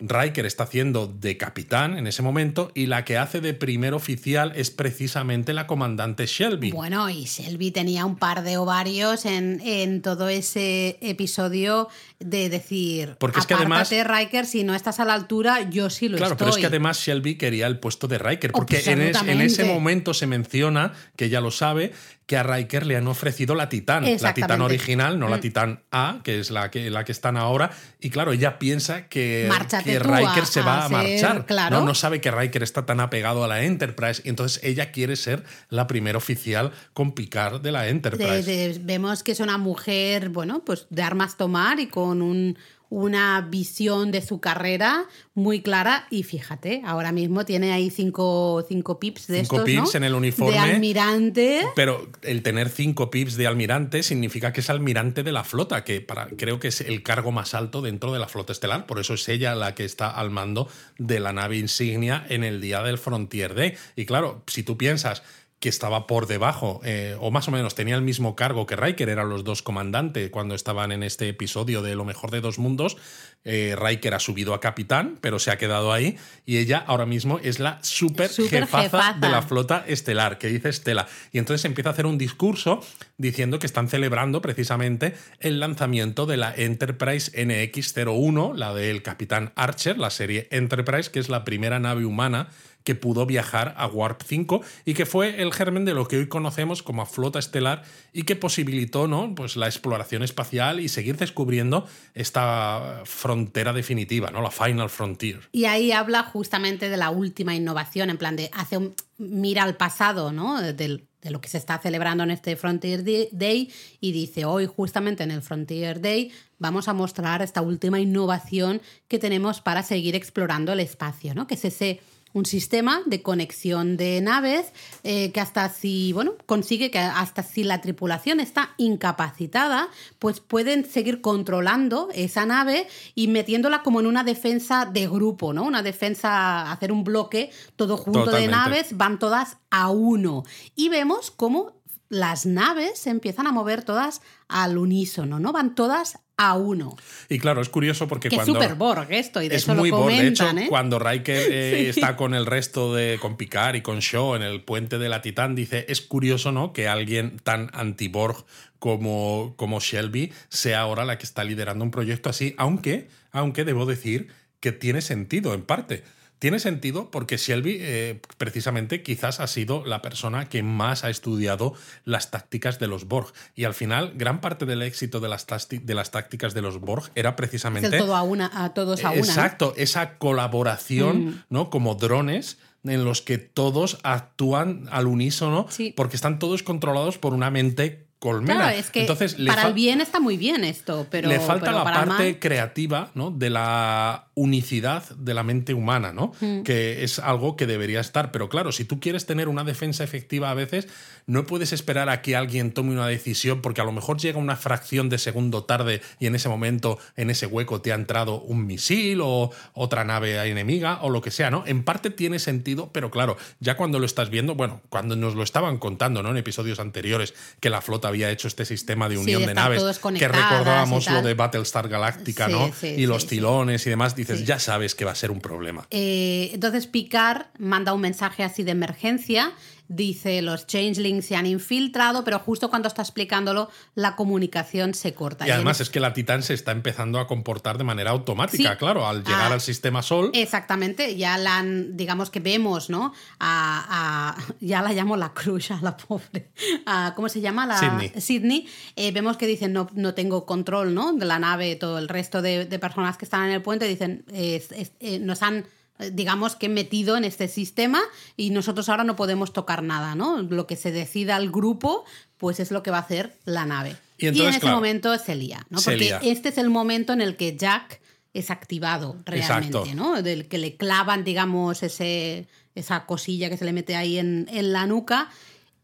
Riker está haciendo de capitán en ese momento y la que hace de primer oficial es precisamente la comandante Shelby. Bueno, y Shelby tenía un par de ovarios en, en todo ese episodio de decir, porque es que además Riker, si no estás a la altura, yo sí lo estoy. Claro, pero es que además Shelby quería el puesto de Riker, porque en, en, ese momento se menciona, que ya lo sabe, que a Riker le han ofrecido la Titán, la Titán original, no la mm. Titán A, que es la que, la que están ahora. Y claro, ella piensa que, que Riker se va a, marchar. Claro. No, no sabe que Riker está tan apegado a la Enterprise y entonces ella quiere ser la primera oficial con Picard de la Enterprise. vemos que es una mujer, bueno, pues de armas tomar y con un una visión de su carrera muy clara y fíjate, ahora mismo tiene ahí cinco, cinco pips de Cinco estos, pips ¿no? en el uniforme. De almirante. Pero el tener cinco pips de almirante significa que es almirante de la flota, que para, creo que es el cargo más alto dentro de la flota estelar. Por eso es ella la que está al mando de la nave insignia en el día del Frontier Day. Y claro, si tú piensas que estaba por debajo, eh, o más o menos tenía el mismo cargo que Riker, eran los dos comandantes cuando estaban en este episodio de Lo mejor de dos mundos. Eh, Riker ha subido a capitán, pero se ha quedado ahí, y ella ahora mismo es la super, Super jefaza, jefaza. de la flota estelar, que dice Estela. Y entonces empieza a hacer un discurso diciendo que están celebrando precisamente el lanzamiento de la Enterprise NX-01, la del capitán Archer, la serie Enterprise, que es la primera nave humana que pudo viajar a Warp 5 y que fue el germen de lo que hoy conocemos como flota estelar y que posibilitó ¿no? pues la exploración espacial y seguir descubriendo esta frontera definitiva, ¿no? la Final Frontier. Y ahí habla justamente de la última innovación, en plan de hace un, mira al pasado, ¿no? De lo que se está celebrando en este Frontier Day y dice hoy justamente en el Frontier Day vamos a mostrar esta última innovación que tenemos para seguir explorando el espacio, ¿no? Que es ese un sistema de conexión de naves eh, que hasta si, bueno, consigue que hasta si la tripulación está incapacitada, pues pueden seguir controlando esa nave y metiéndola como en una defensa de grupo, ¿no? Una defensa, hacer un bloque todo junto de naves, van todas a uno. Y vemos cómo las naves se empiezan a mover todas al unísono, ¿no? Van todas a uno. Y claro, es curioso porque Que es cuando... súper Borg esto, y de es muy lo Borg. De hecho, ¿eh? cuando Riker eh, Sí. está con el resto de. con Picard y con Shaw en el puente de la Titán, dice: es curioso, ¿no? Que alguien tan anti-Borg como, como Shelby sea ahora la que está liderando un proyecto así, aunque, aunque debo decir que tiene sentido en parte. Tiene sentido porque Shelby, eh, precisamente, quizás ha sido la persona que más ha estudiado las tácticas de los Borg. Y al final, gran parte del éxito de las, tácti- de las tácticas de los Borg era Es precisamente el todo a una, a todos a una. Exacto, esa colaboración, Mm. ¿no? Como drones en los que todos actúan al unísono Sí. porque están todos controlados por una mente colmena. Claro, es que Entonces, para el bien está muy bien esto, pero le falta pero la para parte mal- creativa ¿no? de la unicidad de la mente humana, ¿no? Mm. que es algo que debería estar. Pero claro, si tú quieres tener una defensa efectiva a veces, no puedes esperar a que alguien tome una decisión porque a lo mejor llega una fracción de segundo tarde y en ese momento, en ese hueco, te ha entrado un misil o otra nave enemiga o lo que sea, ¿no? En parte tiene sentido, pero claro, ya cuando lo estás viendo, bueno, cuando nos lo estaban contando, ¿no? En episodios anteriores, que la flota había hecho este sistema de unión de naves, que recordábamos lo de Battlestar Galactica, Sí, ¿no? sí, y los tilones y demás, dices, ya sabes que va a ser un problema. Eh, entonces Picard manda un mensaje así de emergencia, dice los changelings se han infiltrado, pero justo cuando está explicándolo la comunicación se corta. Y además en- es que la Titán se está empezando a comportar de manera automática, Sí. claro, al llegar Ah, al sistema Sol. Exactamente, ya la han, digamos que vemos, ¿no? A, a- ya la llamo la crush, a la pobre. A- ¿Cómo se llama? La, Sydney. Sydney. Eh, vemos que dicen, no, no tengo control, ¿no? De la nave, todo el resto de, de personas que están en el puente dicen, eh, nos han digamos que metido en este sistema y nosotros ahora no podemos tocar nada, ¿no? Lo que se decida al grupo, pues es lo que va a hacer la nave. Y entonces, en ese claro, momento se lía, ¿no? Porque lía. este es el momento en el que Jack es activado realmente, Exacto. ¿no? Del que le clavan, digamos, ese, esa cosilla que se le mete ahí en, en la nuca.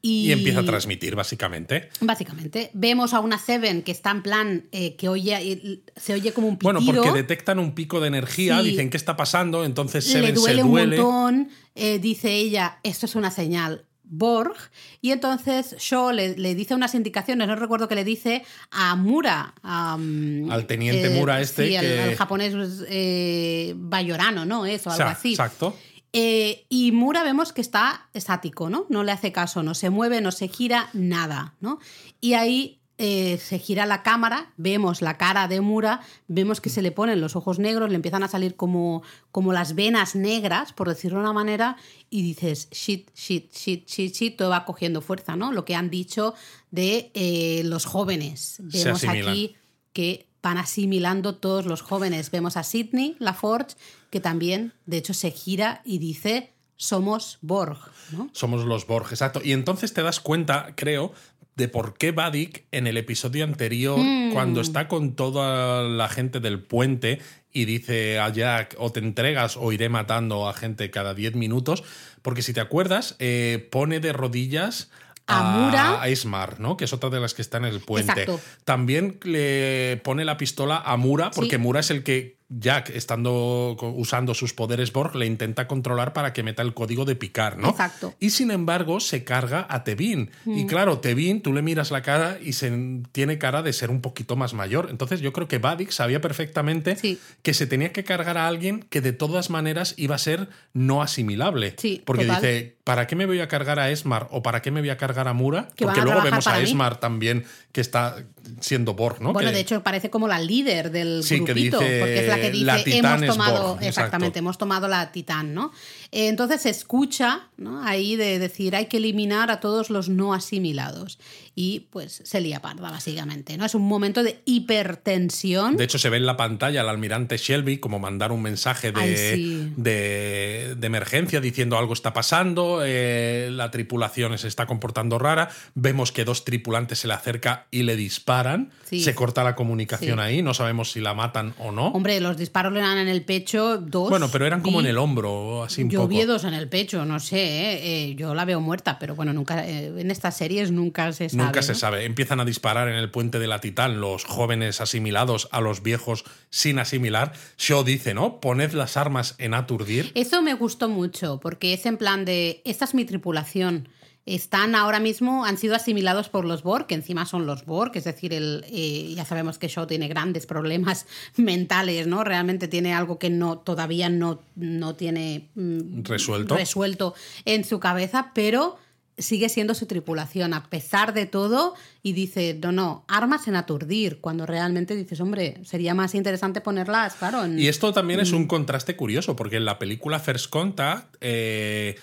Y, Y empieza a transmitir, básicamente. Básicamente, vemos a una Seven que está en plan que que oye, se oye como un pitido. Bueno, porque detectan un pico de energía, Sí. dicen qué está pasando, entonces le Seven duele se un duele. montón, eh, dice ella, esto es una señal Borg, y entonces Shaw le, le dice unas indicaciones, no recuerdo que le dice a Mura, a, mm, Al teniente Mura este sí, al- que- al, japonés eh, Bayorano, ¿no? Eso, O algo sea, así. Exacto. Eh, y Mura vemos que está estático, ¿no? No le hace caso, no se mueve, no se gira, nada, ¿no? Y ahí eh, se gira la cámara, vemos la cara de Mura, vemos que se le ponen los ojos negros, le empiezan a salir como, como las venas negras, por decirlo de una manera, y dices, shit, shit, shit, shit, shit, todo va cogiendo fuerza, ¿no? Lo que han dicho de eh, los jóvenes. Vemos aquí que van asimilando todos los jóvenes. Vemos a Sidney LaForge, que también, de hecho, se gira y dice, somos Borg, ¿no? Somos los Borg, exacto. Y entonces te das cuenta, creo, de por qué Vadik en el episodio anterior, Mm. cuando está con toda la gente del puente y dice a Jack o te entregas o iré matando a gente cada 10 minutos, porque si te acuerdas, eh, pone de rodillas A Mura. a Esmar, ¿no? Que es otra de las que está en el puente. Exacto. También le pone la pistola a Mura, porque Sí. Mura es el que Jack, estando usando sus poderes Borg, le intenta controlar para que meta el código de picar, ¿no? Exacto. Y sin embargo, se carga a Tevin. Mm. Y claro, Tevin, tú le miras la cara y se, tiene cara de ser un poquito más mayor. Entonces, yo creo que Vadik sabía perfectamente Sí. que se tenía que cargar a alguien que de todas maneras iba a ser no asimilable. Sí, Porque total. dice, ¿para qué me voy a cargar a Esmar o para qué me voy a cargar a Mura? Que Porque luego vemos a mí. Esmar también que está siendo Borg, ¿no? Bueno, Que- de hecho parece como la líder del Sí, que grupito, dice, porque es la que dice "La Titán hemos tomado, Borg", exactamente, exacto. hemos tomado la Titán, ¿no? Eh, Entonces se escucha ¿no? ahí de decir hay que eliminar a todos los no asimilados y pues se lía parda básicamente, ¿no? Es un momento de hipertensión. De hecho, se ve en la pantalla al almirante Shelby como mandar un mensaje de, Ay, sí. de, de emergencia diciendo algo está pasando, eh, la tripulación se está comportando rara. Vemos que dos tripulantes se le acercan y le disparan. Sí. Se corta la comunicación Sí. ahí, no sabemos si la matan o no. Hombre, los disparos le dan en el pecho dos. bueno, pero eran como en el hombro, así un Yo poco. vi dos en el pecho, no sé, ¿eh? Eh, yo la veo muerta, pero bueno, nunca en estas series nunca se sabe. Nunca se sabe. Empiezan a disparar en el puente de la Titán los jóvenes asimilados a los viejos sin asimilar. Shaw dice, ¿no? Poned las armas en aturdir. Eso me gustó mucho, porque es en plan de, esta es mi tripulación. Están ahora mismo, han sido asimilados por los Borg, que encima son los Borg, es decir, el, eh, ya sabemos que Shaw tiene grandes problemas mentales, ¿no? Realmente tiene algo que no, todavía no, no tiene mm, Resuelto. resuelto en su cabeza, pero sigue siendo su tripulación, a pesar de todo, y dice, no, no, armas en aturdir, cuando realmente dices, hombre, sería más interesante ponerlas, claro, en... Y esto también Mm. es un contraste curioso, porque en la película First Contact, eh,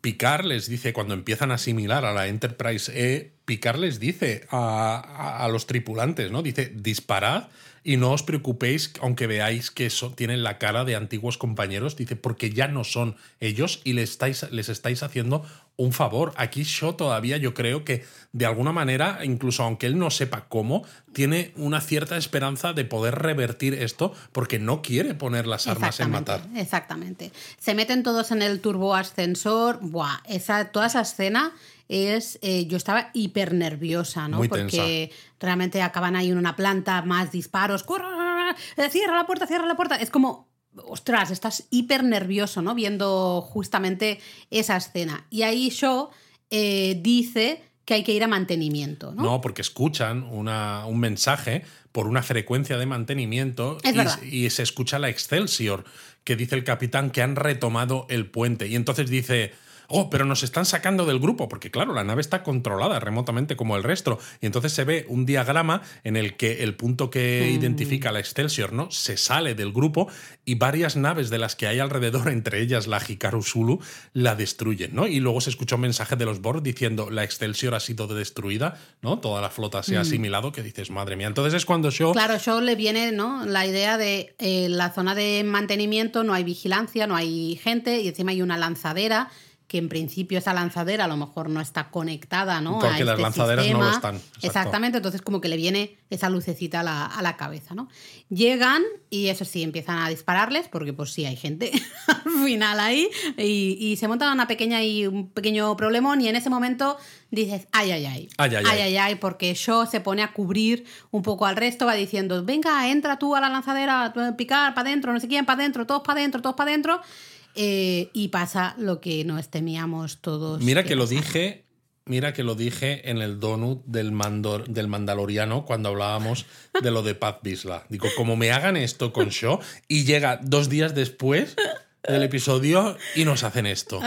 Picard les dice, cuando empiezan a asimilar a la Enterprise E, Picard les dice a, a- a los tripulantes, ¿no? Dice, disparad y no os preocupéis, aunque veáis que so- tienen la cara de antiguos compañeros, dice, porque ya no son ellos y les estáis, les estáis haciendo un favor. Aquí Shaw todavía yo creo que de alguna manera, incluso aunque él no sepa cómo, tiene una cierta esperanza de poder revertir esto porque no quiere poner las armas en matar. Exactamente, Exactamente. Se meten todos en el turbo ascensor. Buah, esa, toda esa escena es. eh, yo estaba hiper nerviosa, ¿no? Muy Porque realmente acaban ahí en una planta, más disparos. ¡Corre! eh, Cierra la puerta, cierra la puerta. Es como. Ostras, estás hiper nervioso, ¿no? Viendo justamente esa escena. Y ahí Shaw eh, dice que hay que ir a mantenimiento, ¿no? ¿no? porque escuchan una- un mensaje por una frecuencia de mantenimiento Es y, verdad. y se escucha la Excelsior, que dice el capitán que han retomado el puente. Y entonces dice, oh, pero nos están sacando del grupo, porque claro, la nave está controlada remotamente como el resto. Y entonces se ve un diagrama en el que el punto que Mm. identifica la Excelsior, ¿no? Se sale del grupo y varias naves de las que hay alrededor, entre ellas la Hikaru Zulu, la destruyen, ¿no? Y luego se escucha un mensaje de los Borg diciendo la Excelsior ha sido destruida, ¿no? Toda la flota se ha asimilado, que dices, madre mía. Entonces es cuando Shaw Mm. Claro, Shaw le viene ¿no? la idea de eh, la zona de mantenimiento, no hay vigilancia, no hay gente y encima hay una lanzadera que en principio esa lanzadera a lo mejor no está conectada ¿no? Porque a las este lanzaderas no sistema. lo están, exacto. Exactamente, entonces como que le viene esa lucecita a la, a la cabeza. ¿no? Llegan y eso sí, empiezan a dispararles porque pues sí hay gente al final ahí y, y se montan una pequeña y un pequeño problemón y en ese momento dices, ay, ay, ay, Ay, ay, ay. ay, ay, porque Shaw se pone a cubrir un poco al resto, va diciendo, venga, entra tú a la lanzadera, picar para adentro, no sé quién, para adentro, todos para adentro, todos para adentro. Eh, y pasa lo que nos temíamos todos. Mira que lo dije, mira que lo dije en el donut del, mandor, del Mandaloriano cuando hablábamos de lo de Paz Bisla. Digo, como me hagan esto con Shaw y llega dos días después del episodio y nos hacen esto.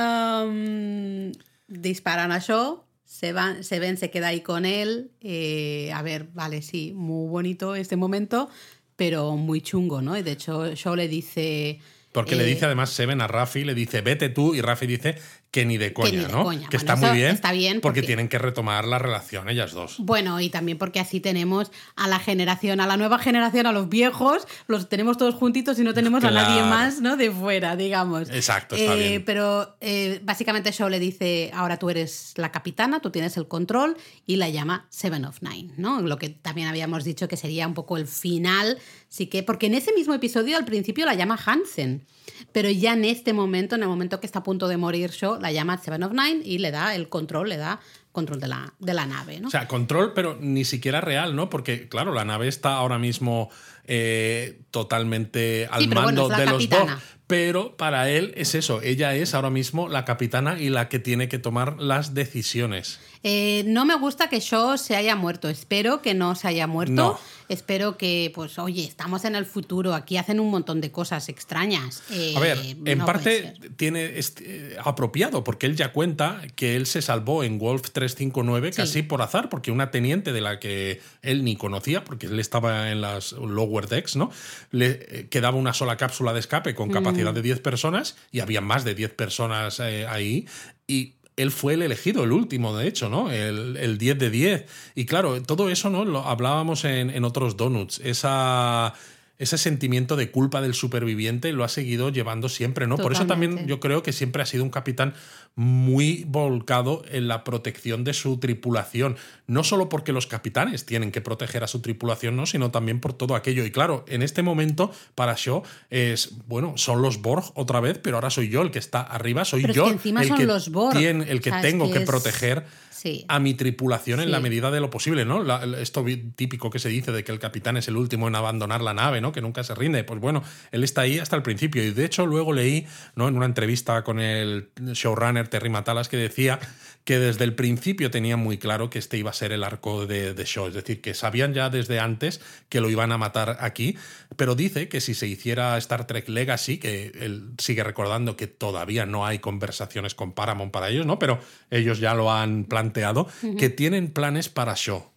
Disparan a Shaw, se, van, se ven, se queda ahí con él. eh, a ver, vale, sí, muy bonito este momento, pero muy chungo, ¿no? Y de hecho, Shaw le dice... Porque le eh, dice además Seven a Rafi, le dice, vete tú, y Rafi dice que ni de coña, ni de ¿no? coña. Que Bueno, está muy bien. está bien porque, porque- tienen que retomar la relación ellas dos. Bueno, y también porque así tenemos a la generación, a la nueva generación, a los viejos, los tenemos todos juntitos y no tenemos a nadie más, ¿no? De fuera, digamos. Exacto, está Eh, bien. Pero eh, básicamente Shaw le dice, ahora tú eres la capitana, tú tienes el control, y la llama Seven of Nine, ¿no? Lo que también habíamos dicho que sería un poco el final, sí que, porque en ese mismo episodio al principio la llama Hansen, pero ya en este momento, en el momento que está a punto de morir Shaw, la llama Seven of Nine y le da el control, le da control de la, de la nave, ¿no? O sea, control, pero ni siquiera real, ¿no? Porque, claro, la nave está ahora mismo eh, totalmente al Sí, pero bueno, mando de los. Borg. Pero para él es eso, ella es ahora mismo la capitana y la que tiene que tomar las decisiones. Eh, no me gusta que Shaw se haya muerto. Espero que no se haya muerto. No. Espero que, pues, oye, estamos en el futuro. Aquí hacen un montón de cosas extrañas. Eh, A ver, en no parte tiene este, apropiado, porque él ya cuenta que él se salvó en Wolf 359 Sí. casi por azar, porque una teniente de la que él ni conocía, porque él estaba en las lower ¿no? Le eh, quedaba una sola cápsula de escape con capacidad de 10 personas y había más de 10 personas eh, ahí y él fue el elegido, el último, de hecho, ¿no? El, el 10 de 10. Y claro, todo eso, ¿no? Lo hablábamos en, en otros donuts. Esa, ese sentimiento de culpa del superviviente lo ha seguido llevando siempre, ¿no? Por eso también yo creo que siempre ha sido un capitán muy volcado en la protección de su tripulación. No solo porque los capitanes tienen que proteger a su tripulación, ¿no? Sino también por todo aquello. Y claro, en este momento, para Shaw es, bueno, son los Borg otra vez, pero ahora soy yo el que está arriba, soy Pero es yo que encima el son que los Borg. tiene- el que O sea, es tengo que que es- proteger Sí. a mi tripulación en la medida de lo posible, ¿no? La- esto típico que se dice de que el capitán es el último en abandonar la nave, ¿no? Que nunca se rinde. Pues bueno, él está ahí hasta el principio. Y de hecho, luego leí, ¿no? En una entrevista con el showrunner Terry Matalas que decía que desde el principio tenía muy claro que este iba a ser el arco de, de Shaw. Es decir, que sabían ya desde antes que lo iban a matar aquí. Pero dice que si se hiciera Star Trek Legacy, que él sigue recordando que todavía no hay conversaciones con Paramount para ellos, ¿no? Pero ellos ya lo han planteado, que tienen planes para Shaw.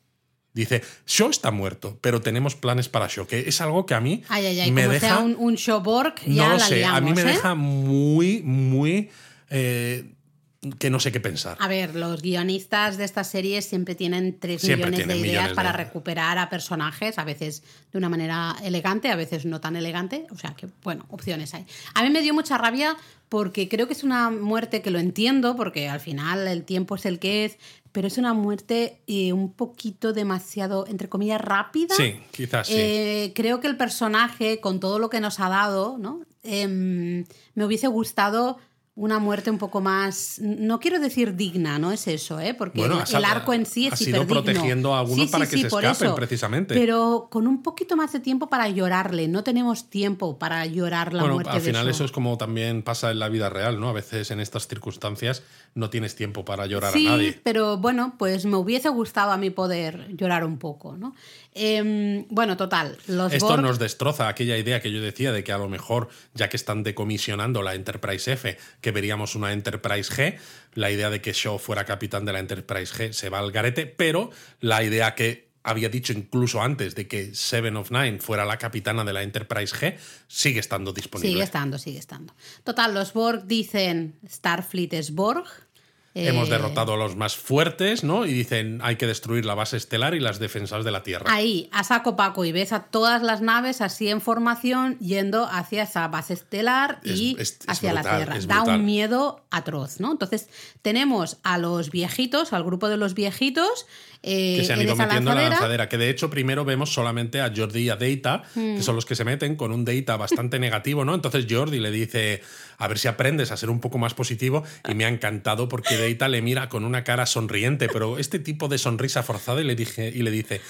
Dice, Shaw está muerto, pero tenemos planes para Shaw, que es algo que a mí Ay, ay, ay, me deja... sea un, un ya no lo la sé, a mí me ¿eh? deja muy, muy... eh, que no sé qué pensar. A ver, los guionistas de estas series siempre tienen tres Siempre millones de ideas millones para de- recuperar a personajes, a veces de una manera elegante, a veces no tan elegante. O sea que, bueno, opciones hay. A mí me dio mucha rabia porque creo que es una muerte que lo entiendo, porque al final el tiempo es el que es, pero es una muerte eh, un poquito demasiado, entre comillas, rápida. Sí, quizás sí. Eh, creo que el personaje, con todo lo que nos ha dado, ¿no? Em, me hubiese gustado una muerte un poco más, no quiero decir digna, no es eso, ¿eh? porque Bueno, el, arco en sí es has ido hiperdigno. protegiendo a algunos para que se escapen, eso. precisamente. Pero con un poquito más de tiempo para llorarle, no tenemos tiempo para llorar la bueno, muerte al final Shaw. eso es como también pasa en la vida real, ¿no? A veces en estas circunstancias no tienes tiempo para llorar sí, a nadie. pero bueno, pues me hubiese gustado a mí poder llorar un poco, ¿no? Em, bueno, total, los Esto Borg- nos destroza aquella idea que yo decía de que a lo mejor, ya que están decomisionando la Enterprise F, que veríamos una Enterprise G, la idea de que Shaw fuera capitán de la Enterprise G se va al garete, pero la idea que había dicho incluso antes de que Seven of Nine fuera la capitana de la Enterprise G sigue estando disponible. Sigue estando, sigue estando. Total, los Borg dicen Starfleet es Borg. Hemos Eh, derrotado a los más fuertes, ¿no? Y dicen hay que destruir la base estelar y las defensas de la Tierra. Ahí, a saco Paco, y ves a todas las naves así en formación yendo hacia esa base estelar y Es- es- es hacia brutal, la Tierra. Da un miedo atroz, ¿no? Entonces, tenemos a los viejitos, al grupo de los viejitos. eh, que se han ido metiendo en la lanzadera. Que de hecho, primero vemos solamente a Jordi y a Data, Hmm. que son los que se meten con un Data bastante negativo, ¿no? Entonces Jordi le dice, a ver si aprendes a ser un poco más positivo. Y me ha encantado porque Data le mira con una cara sonriente, pero este tipo de sonrisa forzada y le, dije, y le dice,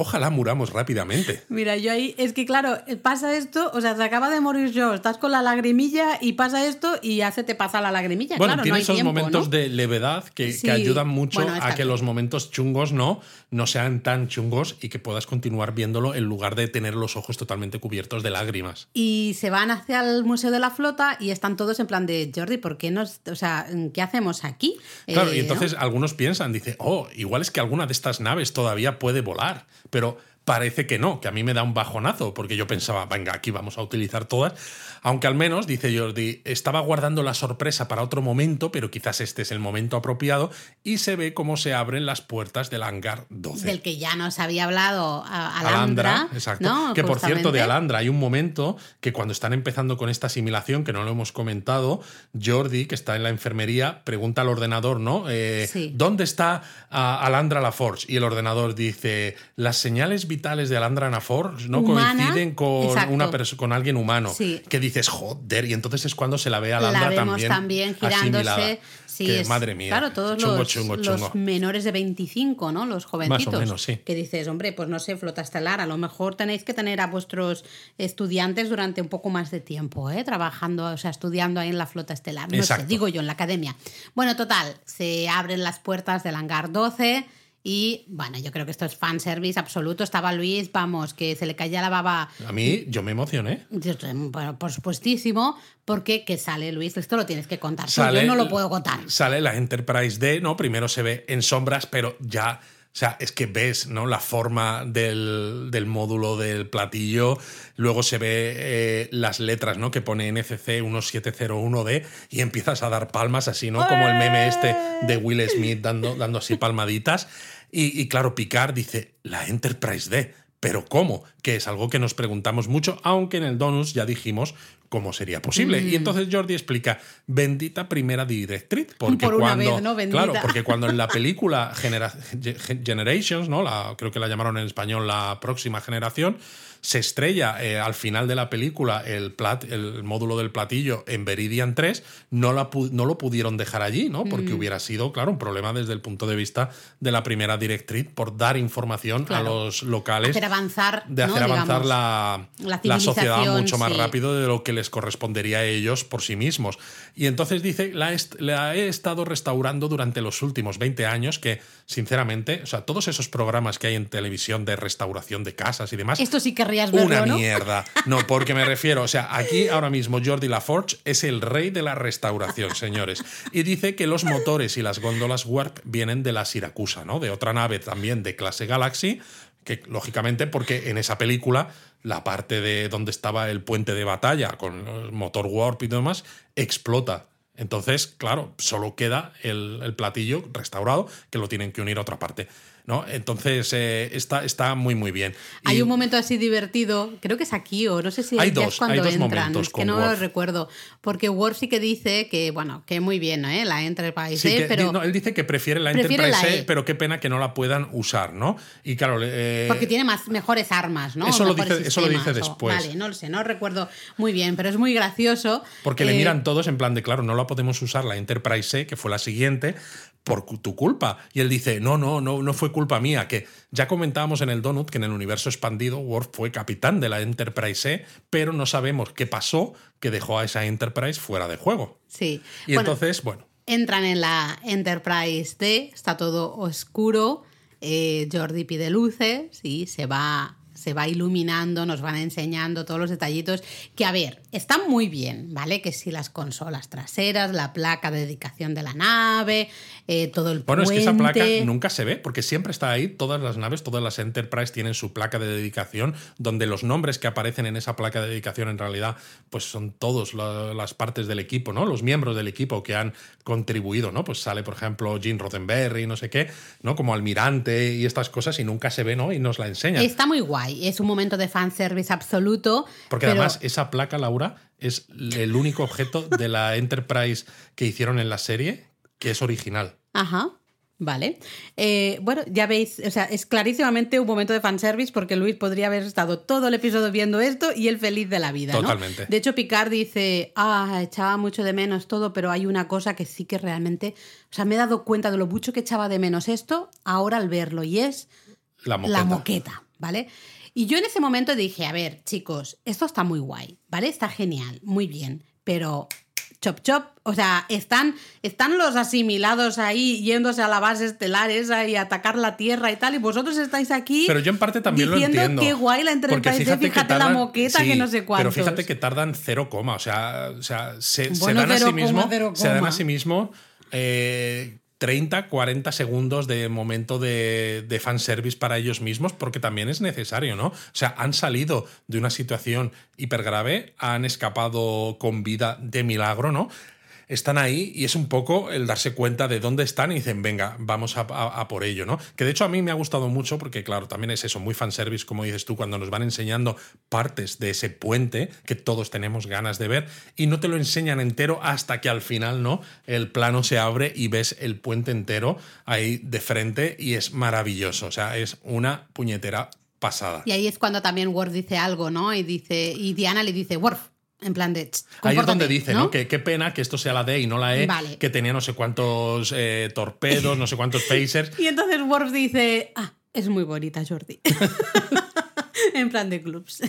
ojalá muramos rápidamente. Mira, yo ahí, es que claro, pasa esto, o sea, se acaba de morir yo, estás con la lagrimilla y pasa esto y ya se te pasa la lagrimilla. Bueno, claro, tiene no hay esos tiempo, momentos ¿no? de levedad que, Sí. que ayudan mucho Bueno, a que los momentos chungos no, no sean tan chungos y que puedas continuar viéndolo en lugar de tener los ojos totalmente cubiertos de lágrimas. Y se van hacia el Museo de la Flota y están todos en plan de Jordi, ¿por qué nos, o sea, qué hacemos aquí? Claro, Eh, y entonces ¿no? algunos piensan, dice, oh, igual es que alguna de estas naves todavía puede volar, pero parece que no, que a mí me da un bajonazo, porque yo pensaba, venga, aquí vamos a utilizar todas, aunque al menos, dice Jordi, estaba guardando la sorpresa para otro momento, pero quizás este es el momento apropiado, y se ve cómo se abren las puertas del hangar 12. Del que ya nos había hablado Alandra. exacto. que por cierto, de Alandra hay un momento que cuando están empezando con esta asimilación, que no lo hemos comentado, Jordi, que está en la enfermería, pregunta al ordenador, ¿no? Eh, ¿Dónde está Alandra la Forge? Y el ordenador dice, las señales vitales de Alandra Forge no coinciden con, una con alguien humano. Que dices, joder, y entonces es cuando se la ve a la vemos también, girándose. Sí, madre mía. Claro, todos los, menores de 25, ¿no? Los jovencitos. Más o menos, sí. Que dices, hombre, pues no sé, flota estelar, a lo mejor tenéis que tener a vuestros estudiantes durante un poco más de tiempo, ¿eh? Trabajando, o sea, estudiando ahí en la flota estelar. No sé, digo yo, en la academia. Bueno, total, se abren las puertas del hangar 12 y bueno, yo creo que esto es fanservice absoluto. Estaba Luis, vamos, que se le caía la baba. A mí, yo me emocioné. Bueno, por supuestísimo, porque que sale Luis, esto lo tienes que contar. yo no lo puedo contar. Sale la Enterprise D, ¿no? Primero se ve en sombras, pero ya. O sea, es que ves ¿no? la forma del, del módulo del platillo, luego se ve eh, las letras ¿no? que pone NCC 1701D y empiezas a dar palmas así, ¿no? Como el meme este de Will Smith dando, dando así palmaditas. Y, y claro, Picard dice, la Enterprise D. Pero ¿cómo? Que es algo que nos preguntamos mucho, aunque en el Donus ya dijimos cómo sería posible. Y entonces Jordi explica, bendita primera directriz, porque cuando claro, porque cuando en la película Generations, ¿no? La, creo que la llamaron en español la próxima generación, se estrella eh, al final de la película el, plat, el módulo del platillo en Veridian 3, no, la no lo pudieron dejar allí, ¿no? Porque mm. hubiera sido, claro, un problema desde el punto de vista de la primera directriz por dar información a los locales. Hacer avanzar, de hacer avanzar la, la, sociedad mucho más rápido de lo que les correspondería a ellos por sí mismos. Y entonces dice, la, la he estado restaurando durante los últimos 20 años que, sinceramente, o sea, todos esos programas que hay en televisión de restauración de casas y demás... Esto sí que una mierda. No, porque me refiero, o sea, aquí ahora mismo Jordi LaForge es el rey de la restauración, señores. Y dice que los motores y las góndolas Warp vienen de la Siracusa, ¿no? De otra nave también de clase Galaxy, que lógicamente porque en esa película la parte de donde estaba el puente de batalla con el motor Warp y demás explota. Entonces, claro, solo queda el, el platillo restaurado que lo tienen que unir a otra parte. ¿No? Entonces eh, está, está muy, muy bien. Hay un momento así divertido, creo que es aquí o no sé si hay dos, es cuando hay entran, es que no lo recuerdo. Porque Worf sí que dice que, bueno, que muy bien, ¿eh? La Enterprise sí, pero... No, él dice que prefiere la Enterprise e, pero qué pena que no la puedan usar, ¿no? Y claro... Eh, porque tiene más, mejores armas, ¿no? Eso, lo dice, eso lo dice después. vale, no lo sé, no recuerdo muy bien, pero es muy gracioso. Porque le eh, miran todos en plan de, claro, no la podemos usar la Enterprise E, que fue la siguiente, por tu culpa. Y él dice, no, no, no, no fue culpa mía, que ya comentábamos en el Donut que en el universo expandido Worf fue capitán de la Enterprise E, pero no sabemos qué pasó que dejó a esa Enterprise fuera de juego. Sí. Y entonces, bueno. Entran en la Enterprise D, está todo oscuro, eh, Jordi pide luces y se va se va iluminando, nos van enseñando todos los detallitos que, a ver, están muy bien, ¿vale? Que si las consolas traseras, la placa de dedicación de la nave, eh, todo el Bueno, es que esa placa nunca se ve, porque siempre está ahí, todas las naves, todas las Enterprise tienen su placa de dedicación, donde los nombres que aparecen en esa placa de dedicación en realidad, pues son todos las partes del equipo, ¿no? Los miembros del equipo que han contribuido, ¿no? Pues sale, por ejemplo, Gene Roddenberry, no sé qué, ¿no? Como almirante y estas cosas, y nunca se ve, ¿no? Y nos la enseñan. Está muy guay es un momento de fanservice absoluto. Porque además esa placa, Laura, es el único objeto de la Enterprise que hicieron en la serie que es original. Ajá. Vale. Eh, bueno, ya veis, o sea, es clarísimamente un momento de fanservice porque Luis podría haber estado todo el episodio viendo esto y él feliz de la vida. Totalmente. De hecho, Picard dice, ah, echaba mucho de menos todo, pero hay una cosa que sí que realmente, o sea, me he dado cuenta de lo mucho que echaba de menos esto ahora al verlo y es la moqueta, la moqueta ¿vale? Y yo en ese momento dije, a ver, chicos, esto está muy guay, ¿vale? Está genial, muy bien, pero chop chop, o sea, están, están los asimilados ahí yéndose a la base estelar esa y atacar la Tierra y tal, y vosotros estáis aquí. Pero yo en parte también diciendo lo entiendo. Qué guay la Enterprise, fíjate, fíjate la moqueta que no sé cuánto. Pero fíjate que tardan cero coma, o sea, o sea se, dan a sí mismo, se dan a sí mismo eh, 30, 40 segundos de momento de, de fanservice para ellos mismos, porque también es necesario, ¿no? O sea, han salido de una situación hiper grave, han escapado con vida de milagro, ¿no? Están ahí y es un poco el darse cuenta de dónde están y dicen, venga, vamos a, por ello, ¿no? Que de hecho a mí me ha gustado mucho porque, claro, también es eso, muy fanservice, como dices tú, cuando nos van enseñando partes de ese puente que todos tenemos ganas de ver y no te lo enseñan entero hasta que al final, ¿no? El plano se abre y ves el puente entero ahí de frente y es maravilloso, o sea, es una puñetera pasada. Y ahí es cuando también Worf dice algo, ¿no? Y dice y Diana le dice, Worf, en plan de. Ahí es donde dice, ¿no? Que qué pena que esto sea la D y no la E, que tenía no sé cuántos eh, torpedos, no sé cuántos phasers. y entonces Worf dice: Ah, es muy bonita, Jordi. en plan de clubs.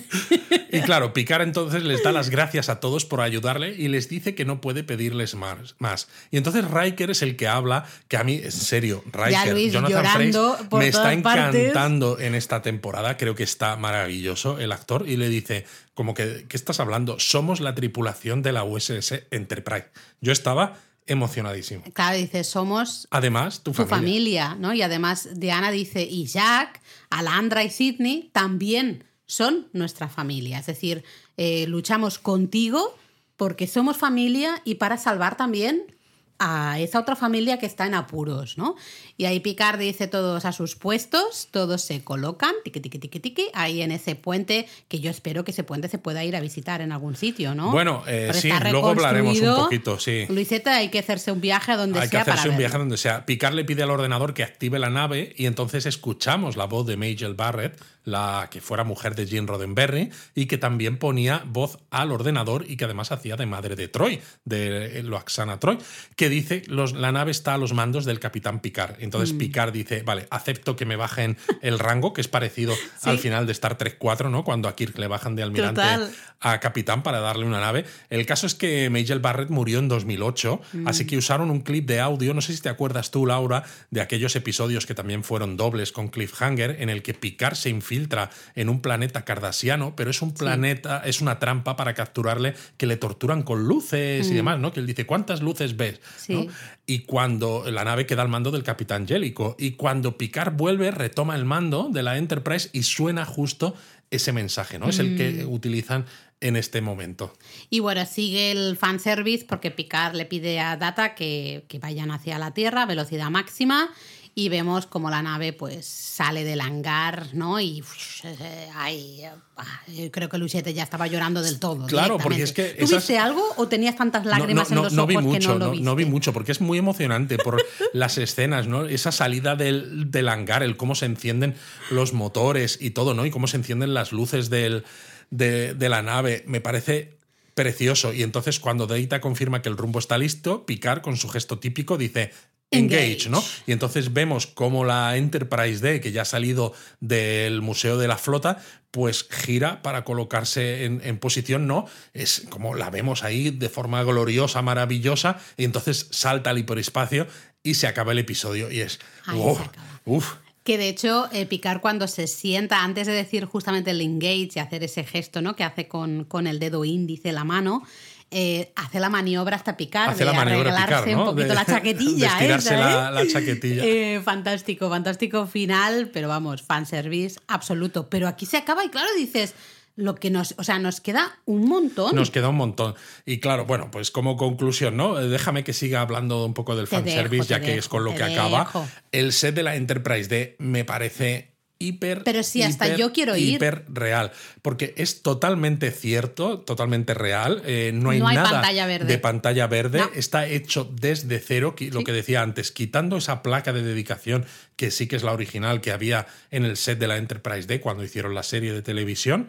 y claro, Picard entonces les da las gracias a todos por ayudarle y les dice que no puede pedirles más. más. Y entonces Riker es el que habla, que a mí, en serio, Riker, Jonathan Frakes, me está encantando en esta temporada, creo que está maravilloso el actor, y le dice, como que, ¿qué estás hablando? Somos la tripulación de la USS Enterprise. Yo estaba emocionadísimo. Claro, dice, somos además tu, familia. ¿no? Y además Diana dice, y Jack, Alandra y Sidney también son nuestra familia. Es decir, eh, luchamos contigo porque somos familia y para salvar también a esa otra familia que está en apuros, ¿no? Y ahí Picard dice todos a sus puestos, todos se colocan, tiqui, tiqui, tiqui, tiqui, ahí en ese puente, que yo espero que ese puente se pueda ir a visitar en algún sitio, ¿no? Bueno, eh, sí, luego hablaremos un poquito, sí. Luiseta, hay que hacerse un viaje a donde sea. Hay que hacerse un viaje a donde sea. Picard le pide al ordenador que active la nave y entonces escuchamos la voz de Majel Barrett, la que fuera mujer de Jean Roddenberry, y que también ponía voz al ordenador y que además hacía de madre de Troy, de Loaxana Troy, que dice los, la nave está a los mandos del capitán Picard. Entonces mm. Picard dice, vale, acepto que me bajen el rango, que es parecido al final de Star Trek 4, ¿no? Cuando a Kirk le bajan de almirante a capitán para darle una nave. El caso es que Majel Barrett murió en 2008, mm. así que usaron un clip de audio, no sé si te acuerdas tú, Laura, de aquellos episodios que también fueron dobles con Cliffhanger, en el que Picard se infiltra en un planeta cardasiano, pero es un planeta, es una trampa para capturarle que le torturan con luces y mm. demás, ¿no? Que él dice, ¿cuántas luces ves? Y cuando la nave queda al mando del capitán Jellico, y cuando Picard vuelve, retoma el mando de la Enterprise y suena justo ese mensaje, ¿no? Es el que mm. utilizan en este momento. Y bueno, sigue el fanservice porque Picard le pide a Data que, que vayan hacia la Tierra, velocidad máxima, y vemos como la nave pues sale del hangar, ¿no? Y ay, ah, creo que Luciete ya estaba llorando del todo. Claro, porque es que... ¿Tuviste algo o tenías tantas lágrimas en los ojos vi mucho, que no no, vi mucho, porque es muy emocionante por las escenas, ¿no? Esa salida del, del hangar, el cómo se encienden los motores y todo, ¿no? Y cómo se encienden las luces del, de, de la nave. Me parece precioso. Y entonces cuando Deita confirma que el rumbo está listo, Picard con su gesto típico dice, Engage, ¿no? Y entonces vemos cómo la Enterprise D, que ya ha salido del Museo de la Flota, pues gira para colocarse en, posición, ¿no? Es como la vemos ahí de forma gloriosa, maravillosa, y entonces salta al hiperespacio y se acaba el episodio. Y es. uf. Que de hecho, eh, Picard cuando se sienta, antes de decir justamente el engage y hacer ese gesto, ¿no? Que hace con, con el dedo índice la mano, eh, hace la maniobra hasta picar, hace la maniobra picar, un poquito la chaquetilla. De la, la, chaquetilla. Eh, fantástico, fantástico final, pero vamos, fanservice absoluto. Pero aquí se acaba y claro, dices, lo que nos, o sea, nos queda un montón. Nos queda un montón. Y claro, bueno, pues como conclusión, ¿no? Eh, déjame que siga hablando un poco del fanservice, ya que es con lo que acaba. El set de la Enterprise D me parece hiper. Pero sí, hasta yo quiero ir. Hiper real. Porque es totalmente cierto, totalmente real. Eh, no hay, nada de pantalla verde. Está hecho desde cero, lo que decía antes, quitando esa placa de dedicación que sí que es la original que había en el set de la Enterprise D cuando hicieron la serie de televisión.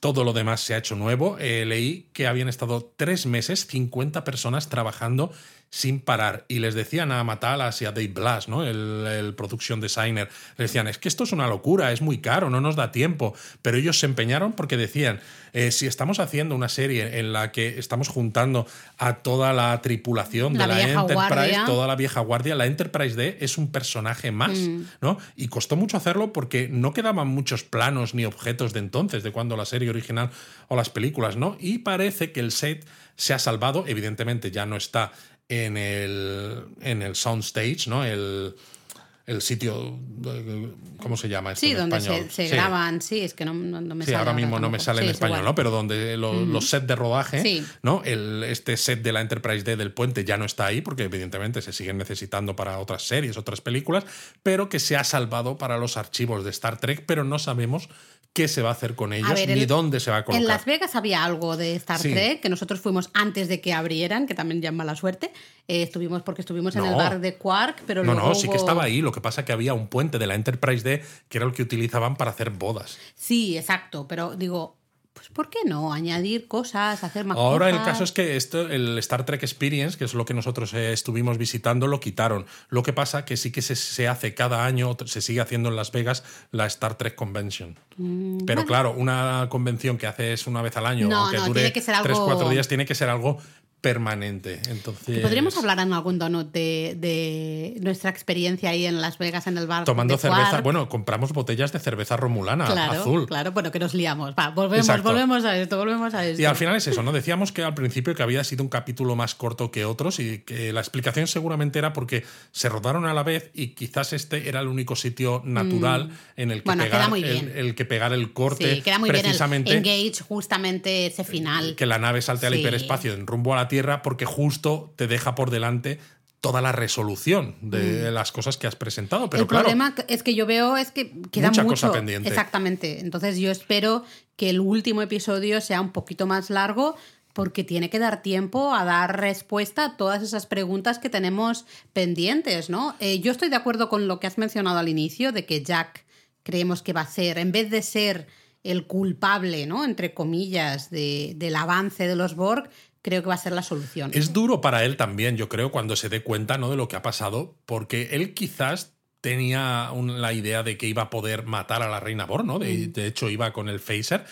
Todo lo demás se ha hecho nuevo. Eh, leí que habían estado tres meses, 50 personas trabajando sin parar. Y les decían a Matalas y a Dave Blass, ¿no? el, el production designer, les decían, es que esto es una locura, es muy caro, no nos da tiempo. Pero ellos se empeñaron porque decían, eh, si estamos haciendo una serie en la que estamos juntando a toda la tripulación de la Enterprise, toda la vieja guardia, la Enterprise D es un personaje más, mm. ¿no? Y costó mucho hacerlo porque no quedaban muchos planos ni objetos de entonces, de cuando la serie original o las películas, ¿no? Y parece que el set se ha salvado, evidentemente ya no está en el, en el soundstage, ¿no? El, el sitio, ¿cómo se llama esto Sí, en donde español? se, se Sí. graban, sí, es que no, no- no me Sí, sale ahora mismo no me sale en es español, igual. ¿no? Pero donde lo- los sets de rodaje. ¿no? El, este set de la Enterprise D del puente ya no está ahí, porque evidentemente se siguen necesitando para otras series, otras películas, pero que se ha salvado para los archivos de Star Trek, pero no sabemos qué se va a hacer con ellos ver, ni el- dónde se va a colocar. En Las Vegas había algo de Star Sí. Trek, que nosotros fuimos antes de que abrieran, que también ya mala suerte. Eh, estuvimos porque estuvimos en el bar de Quark, pero no, luego no, sí que estaba ahí. Lo que pasa que había un puente de la Enterprise D que era el que utilizaban para hacer bodas. Sí, exacto, pero digo, pues ¿por qué no? Añadir cosas, hacer más Ahora el caso es que esto, el Star Trek Experience, que es lo que nosotros eh, estuvimos visitando, lo quitaron. Lo que pasa que sí que se, se hace cada año, se sigue haciendo en Las Vegas la Star Trek Convention. Mm, Pero claro, una convención que haces una vez al año, No, aunque no, dure tiene que ser tres, cuatro días, tiene que ser algo permanente. Entonces, Podríamos hablar en algún donut de, de nuestra experiencia ahí en Las Vegas, en el bar. Tomando de cerveza, bueno, compramos botellas de cerveza romulana, claro, azul. Claro, bueno, que nos liamos. Va, volvemos, Exacto. volvemos a esto, volvemos a esto. Y al final es eso, ¿no? Decíamos que al principio que había sido un capítulo más corto que otros y que la explicación seguramente era porque se rodaron a la vez y quizás este era el único sitio natural en el que, Mm. Bueno, pegar, muy el, bien. el que pegar el corte Sí, queda muy bien precisamente el Engage, justamente ese final. que la nave salte al Sí. hiperespacio en rumbo a la Tierra porque justo te deja por delante toda la resolución de las cosas que has presentado. Pero Mm. el claro, problema es que yo veo es que queda Mucha mucho. cosa pendiente. Exactamente. Entonces yo espero que el último episodio sea un poquito más largo porque tiene que dar tiempo a dar respuesta a todas esas preguntas que tenemos pendientes, ¿no? Eh, yo estoy de acuerdo con lo que has mencionado al inicio de que Jack creemos que va a ser, en vez de ser el culpable, ¿no? Entre comillas, de- del avance de los Borg, creo que va a ser la solución. Es duro para él también, yo creo, cuando se dé cuenta ¿no? de lo que ha pasado, porque él quizás tenía un- la idea de que iba a poder matar a la reina Born, ¿no? De, Mm. de hecho, iba con el phaser.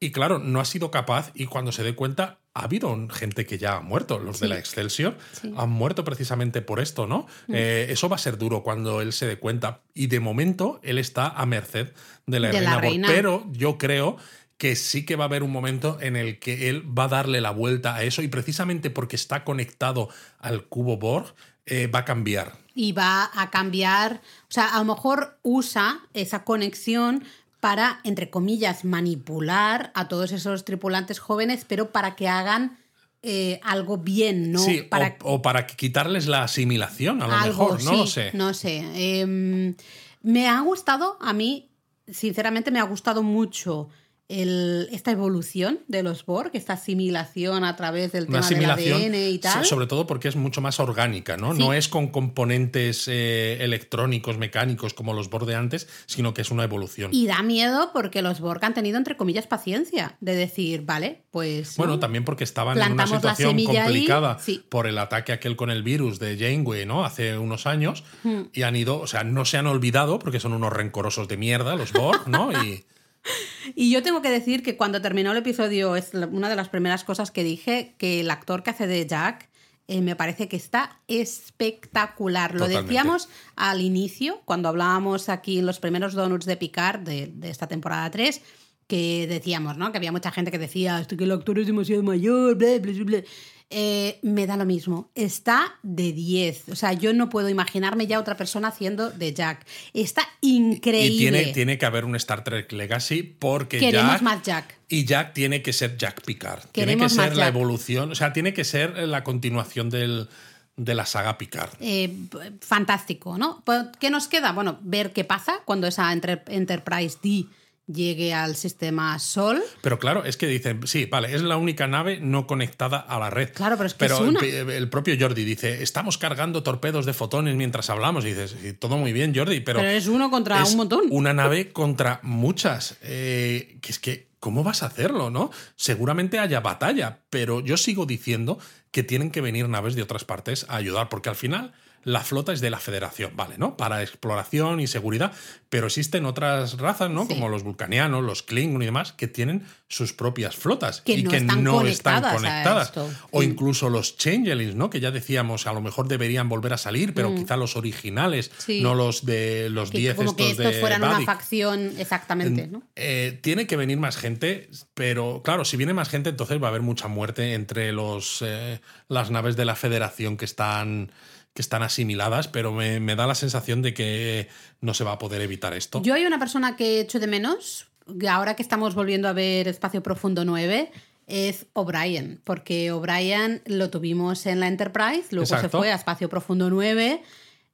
Y claro, no ha sido capaz y cuando se dé cuenta, ha habido gente que ya ha muerto. Los de la Excelsior Sí. Mm. han muerto precisamente por esto, ¿no? Eh, eso va a ser duro cuando él se dé cuenta. Y de momento, él está a merced de la De la reina reina. Pero yo creo que sí que va a haber un momento en el que él va a darle la vuelta a eso y precisamente porque está conectado al cubo Borg, eh, va a cambiar. y va a cambiar, o sea, a lo mejor usa esa conexión para, entre comillas, manipular a todos esos tripulantes jóvenes, pero para que hagan eh, algo bien, ¿no? sí, para o, o para quitarles la asimilación, a lo algo, mejor, no sí, lo sé. No sé. Em, me ha gustado, a mí, sinceramente, me ha gustado mucho el- esta evolución de los Borg, esta asimilación a través del tema del ADN y tal. so- sobre todo porque es mucho más orgánica, ¿no? Sí. No es con componentes eh, electrónicos, mecánicos como los Borg de antes, sino que es una evolución. Y da miedo porque los Borg han tenido, entre comillas, paciencia de decir, vale, pues. Bueno, ¿no? también porque estaban en una situación ahí, complicada sí. por el ataque aquel con el virus de Janeway, ¿no? Hace unos años. Hmm. Y han ido, o sea, no se han olvidado porque son unos rencorosos de mierda los Borg, ¿no? Y Y yo tengo que decir que cuando terminó el episodio, es una de las primeras cosas que dije, que el actor que hace de Jack eh, me parece que está espectacular. Lo decíamos al inicio, cuando hablábamos aquí en los primeros donuts de Picard de, de esta temporada 3, que decíamos, ¿no? Que había mucha gente que decía, esto que el actor es demasiado mayor, bla, bla, bla". Eh, me da lo mismo. Está de 10. O sea, yo no puedo imaginarme ya otra persona haciendo de Jack. Está increíble. Y tiene, tiene que haber un Star Trek Legacy porque Queremos Jack, más Jack. Y Jack tiene que ser Jack Picard. tiene que ser la Jack. evolución, o sea, tiene que ser la continuación del, de la saga Picard. Eh, fantástico, ¿no? Pues, ¿Qué nos queda? Bueno, ver qué pasa cuando esa Enter- Enterprise D llegue al sistema Sol. Pero claro, es que dicen, sí, vale, es la única nave no conectada a la red. Claro, pero es que es el una. pe- El, propio Jordi dice, estamos cargando torpedos de fotones mientras hablamos. Y dices, sí, todo muy bien, Jordi, pero... Pero es uno contra es un montón. Una nave contra muchas. Eh, que es que, ¿cómo vas a hacerlo, no? Seguramente haya batalla, pero yo sigo diciendo que tienen que venir naves de otras partes a ayudar, porque al final la flota es de la Federación, ¿vale? ¿No? Para exploración y seguridad, pero existen otras razas, ¿no? Sí. Como los vulcanianos, los Klingon y demás, que tienen sus propias flotas Que y no que están no están conectadas. O Mm. incluso los Changelings, ¿no? Que ya decíamos, a lo mejor deberían volver a salir, pero quizá los originales, Mm. Sí. no los de los Que 10 como que estos estos de fueran una facción exactamente, ¿no? Eh, tiene que venir más gente, pero claro, si viene más gente, entonces va a haber mucha muerte entre los, eh, las naves de la Federación que están que están asimiladas, pero me, me, da la sensación de que no se va a poder evitar esto. Yo hay una persona que echo de menos, ahora que estamos volviendo a ver Espacio Profundo 9, es O'Brien, porque O'Brien lo tuvimos en la Enterprise, luego se fue a Espacio Profundo 9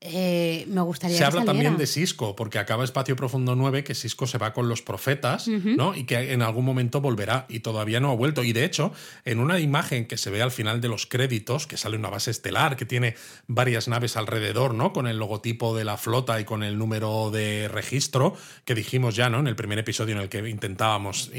eh, me gustaría Se habla también de Cisco, porque acaba Espacio Profundo 9, que Cisco se va con los profetas, ¿no? Y que en algún momento volverá y todavía no ha vuelto. Y de hecho, en una imagen que se ve al final de los créditos, que sale una base estelar, que tiene varias naves alrededor, ¿no? Con el logotipo de la flota y con el número de registro, que dijimos ya, ¿no? En el primer episodio en el que intentábamos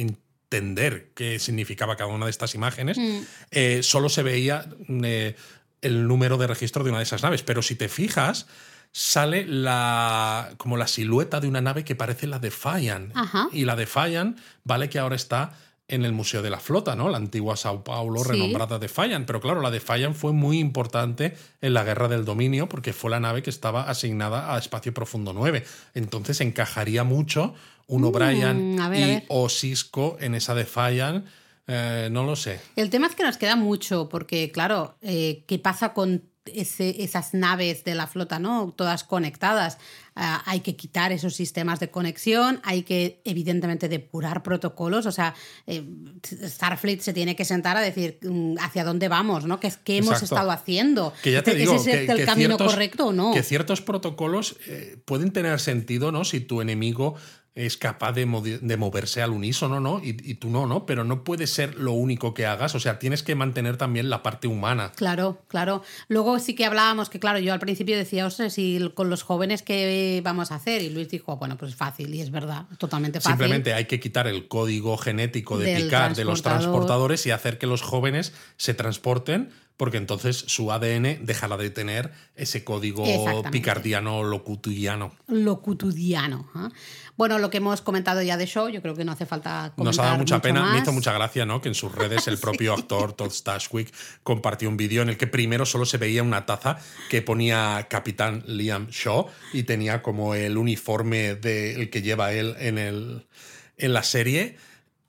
entender qué significaba cada una de estas imágenes, mm. eh, solo se veía eh, el número de registro de una de esas naves. Pero si te fijas, sale la como la silueta de una nave que parece la de Fayan. Y la de Fayan, vale que ahora está en el Museo de la Flota, ¿no? La antigua Sao Paulo renombrada de Fayan. Pero claro, la de Fayan fue muy importante en la Guerra del Dominio porque fue la nave que estaba asignada a Espacio Profundo 9. Entonces encajaría mucho un O'Brien mm, y o Cisco en esa de Fayan eh, no lo sé. El tema es que nos queda mucho, porque claro, eh, ¿qué pasa con esas naves de la flota, ¿no? Todas conectadas. Ah, hay que quitar esos sistemas de conexión, hay que, evidentemente, depurar protocolos. O sea, eh, Starfleet se tiene que sentar a decir mm, hacia dónde vamos, ¿no? ¿Qué, hemos estado haciendo? Que ya te digo, ¿Ese es el camino correcto o no? Que ciertos protocolos pueden tener sentido, ¿no? Si tu enemigo es capaz de, moverse al unísono, ¿no? Y, y, tú no, ¿no? Pero no puede ser lo único que hagas, o sea, tienes que mantener también la parte humana. Claro, claro. Luego sí que hablábamos que, claro, yo al principio decía, ostras, y con los jóvenes, ¿qué vamos a hacer? Y Luis dijo, bueno, pues es fácil, y es verdad, totalmente fácil. Simplemente hay que quitar el código genético de picar de los transportadores y hacer que los jóvenes se transporten porque entonces su ADN dejará de tener ese código picardiano locutidiano. Locutidiano. ¿eh? Bueno, lo que hemos comentado ya de show, yo creo que no hace falta comentar Nos ha dado mucha pena, me hizo mucha gracia, ¿no? Que en sus redes el propio actor Todd Stashwick compartió un vídeo en el que primero solo se veía una taza que ponía Capitán Liam Shaw y tenía como el uniforme del que lleva él en, el, en la serie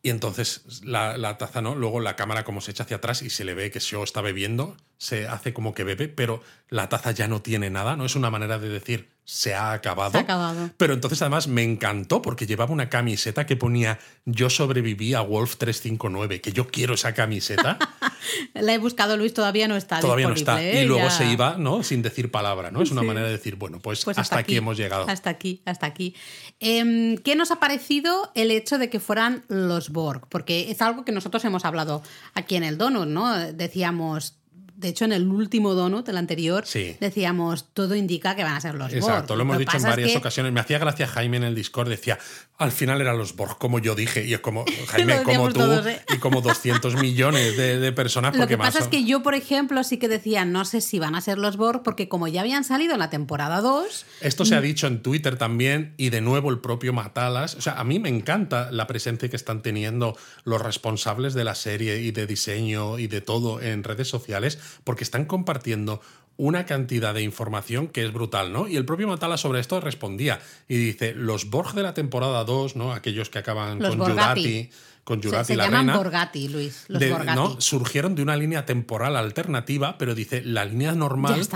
y entonces la, taza, ¿no? Luego la cámara como se echa hacia atrás y se le ve que Shaw está bebiendo, se hace como que bebe, pero la taza ya no tiene nada, ¿no? Es una manera de decir, se ha acabado. Se ha acabado. Pero entonces además me encantó porque llevaba una camiseta que ponía Yo sobreviví a Wolf 359, que yo quiero esa camiseta. la he buscado, Luis, todavía no está. Todavía no está. y ¿eh? luego se iba, ¿no? Sin decir palabra, ¿no? Es una manera de decir, bueno, pues, pues hasta, aquí, hemos llegado. Hasta aquí, hasta aquí. Em, ¿Qué nos ha parecido el hecho de que fueran los Borg? Porque es algo que nosotros hemos hablado aquí en el Donut, ¿no? Decíamos, de hecho, en el último donut, el anterior, decíamos, todo indica que van a ser los Borg. Exacto, lo hemos dicho en varias ocasiones. Me hacía gracia Jaime en el Discord, decía, al final eran los Borg, como yo dije, y es como, Jaime, como tú, ¿eh? y como 200 millones de, personas. Lo que pasa es que yo, por ejemplo, sí que decía, no sé si van a ser los Borg, porque como ya habían salido en la temporada 2... Esto se ha mm. dicho en Twitter también, y de nuevo el propio Matalas. O sea, a mí me encanta la presencia que están teniendo los responsables de la serie y de diseño y de todo en redes sociales, porque están compartiendo una cantidad de información que es brutal, ¿no? Y el propio Matala sobre esto respondía y dice, los Borg de la temporada 2, ¿no? Aquellos que acaban con Jurati, con Jurati se, la llaman Borgati, Luis, los ¿no? Surgieron de una línea temporal alternativa, pero dice, la línea normal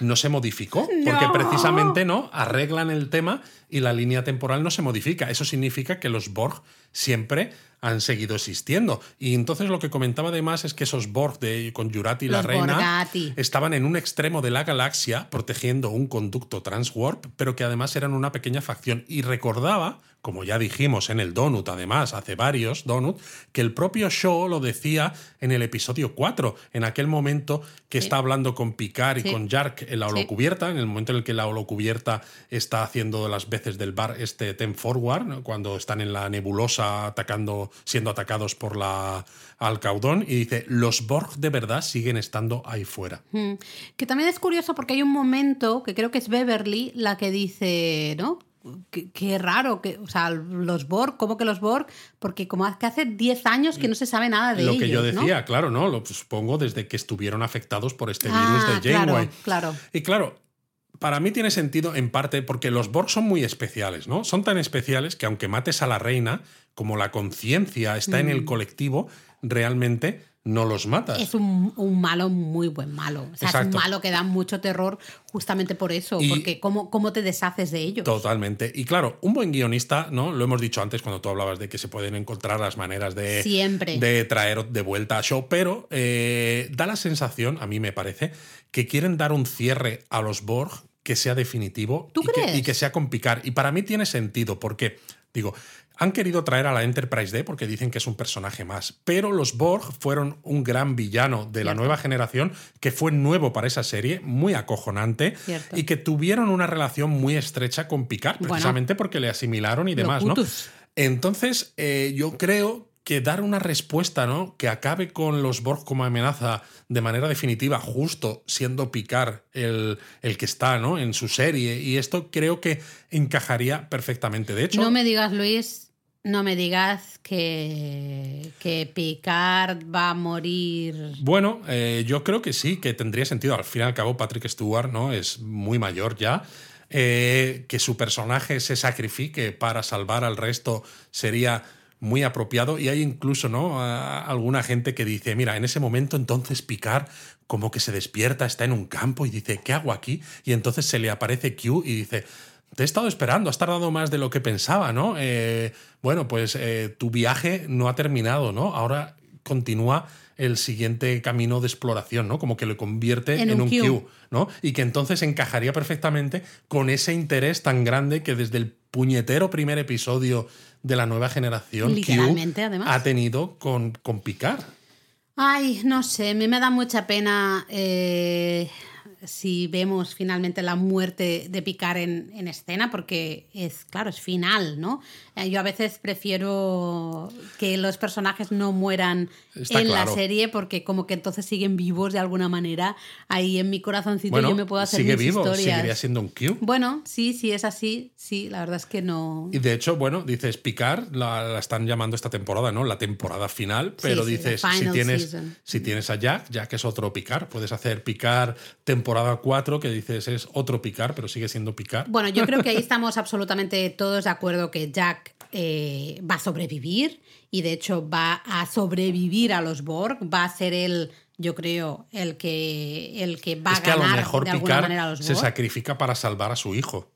no se modificó, porque precisamente, ¿no? Arreglan el tema y la línea temporal no se modifica. Eso significa que los Borg siempre han seguido existiendo. Y entonces lo que comentaba además es que esos Borg de, con Jurati y la reina estaban en un extremo de la galaxia protegiendo un conducto transwarp, pero que además eran una pequeña facción. Y recordaba, como ya dijimos en el Donut, además, hace varios Donut, que el propio Shaw lo decía en el episodio 4, en aquel momento que está hablando con Picard y con Jark en la holocubierta, en el momento en el que la holocubierta está haciendo las veces del bar este Ten Forward, cuando están en la nebulosa atacando siendo atacados por la Alcaudón y dice, los Borg de verdad siguen estando ahí fuera. Hmm. Que también es curioso porque hay un momento que creo que es Beverly la que dice, ¿no? Qué, raro, que, o sea, los Borg, ¿cómo que los Borg? Porque como que hace 10 años que no se sabe nada de ellos. Lo que yo decía, claro, ¿no? Lo supongo desde que estuvieron afectados por este virus de ah, Janeway. Claro, claro. Y claro, para mí tiene sentido en parte porque los Borg son muy especiales, ¿no? Son tan especiales que aunque mates a la reina, como la conciencia está en el mm. colectivo, realmente no los matas. Es un, un malo muy buen malo. O sea, es un malo que da mucho terror justamente por eso, Y- porque ¿cómo, ¿cómo te deshaces de ellos? Totalmente. Y claro, un buen guionista, ¿no? Lo hemos dicho antes cuando tú hablabas de que se pueden encontrar las maneras de, Siempre. de traer de vuelta a show, pero eh, da la sensación, a mí me parece, que quieren dar un cierre a los Borg que sea definitivo ¿Tú y, que, crees? y que sea con Picard. Y para mí tiene sentido, porque, digo, han querido traer a la Enterprise D porque dicen que es un personaje más, pero los Borg fueron un gran villano de la Cierto. nueva generación que fue nuevo para esa serie, muy acojonante Cierto. y que tuvieron una relación muy estrecha con Picard, Bueno. precisamente porque le asimilaron y demás, ¿no? Entonces, eh, yo creo que dar una respuesta, ¿no? Que acabe con los Borg como amenaza de manera definitiva, justo siendo Picard el, el que está, ¿no? En su serie. Y esto creo que encajaría perfectamente. De hecho, No me digas, Luis, no me digas que, que Picard va a morir. Bueno, eh, yo creo que sí, que tendría sentido. Al fin y al cabo, Patrick Stewart ¿no? es muy mayor ya. Eh, que su personaje se sacrifique para salvar al resto sería muy apropiado. Y hay incluso ¿no? alguna gente que dice, mira, en ese momento entonces Picard como que se despierta, está en un campo y dice, ¿qué hago aquí? Y entonces se le aparece Q y dice, te he estado esperando, has tardado más de lo que pensaba, ¿no? Eh, bueno, pues eh, tu viaje no ha terminado, ¿no? Ahora continúa el siguiente camino de exploración, ¿no? Como que lo convierte en, En un Q. ¿no? Y que entonces encajaría perfectamente con ese interés tan grande que desde el puñetero primer episodio de la nueva generación Q además. ha tenido con, con Picard. Ay, no sé, a mí me da mucha pena eh, si vemos finalmente la muerte de Picard en, en escena, porque es, claro, es final, ¿no? Eh, yo a veces prefiero que los personajes no mueran Está en claro. la serie, porque como que entonces siguen vivos de alguna manera. Ahí en mi corazoncito Bueno, yo me puedo hacer sigue mis vivo, historias. seguiría siendo un Q. Bueno, sí, sí es así, sí, la verdad es que no. Y de hecho, bueno, dices Picard, la, la están llamando esta temporada, ¿no? La temporada final, pero sí, dices, si tienes, season. si tienes a Jack, Jack es otro Picard. Puedes hacer Picard temporada 4, que dices es otro Picard, pero sigue siendo Picard. Bueno, yo creo que ahí estamos absolutamente todos de acuerdo que Jack eh, va a sobrevivir y de hecho va a sobrevivir a los Borg, va a ser él, yo creo, el que, el que va es a que a ganar lo mejor de alguna Picard manera a los se Borg. sacrifica para salvar a su hijo.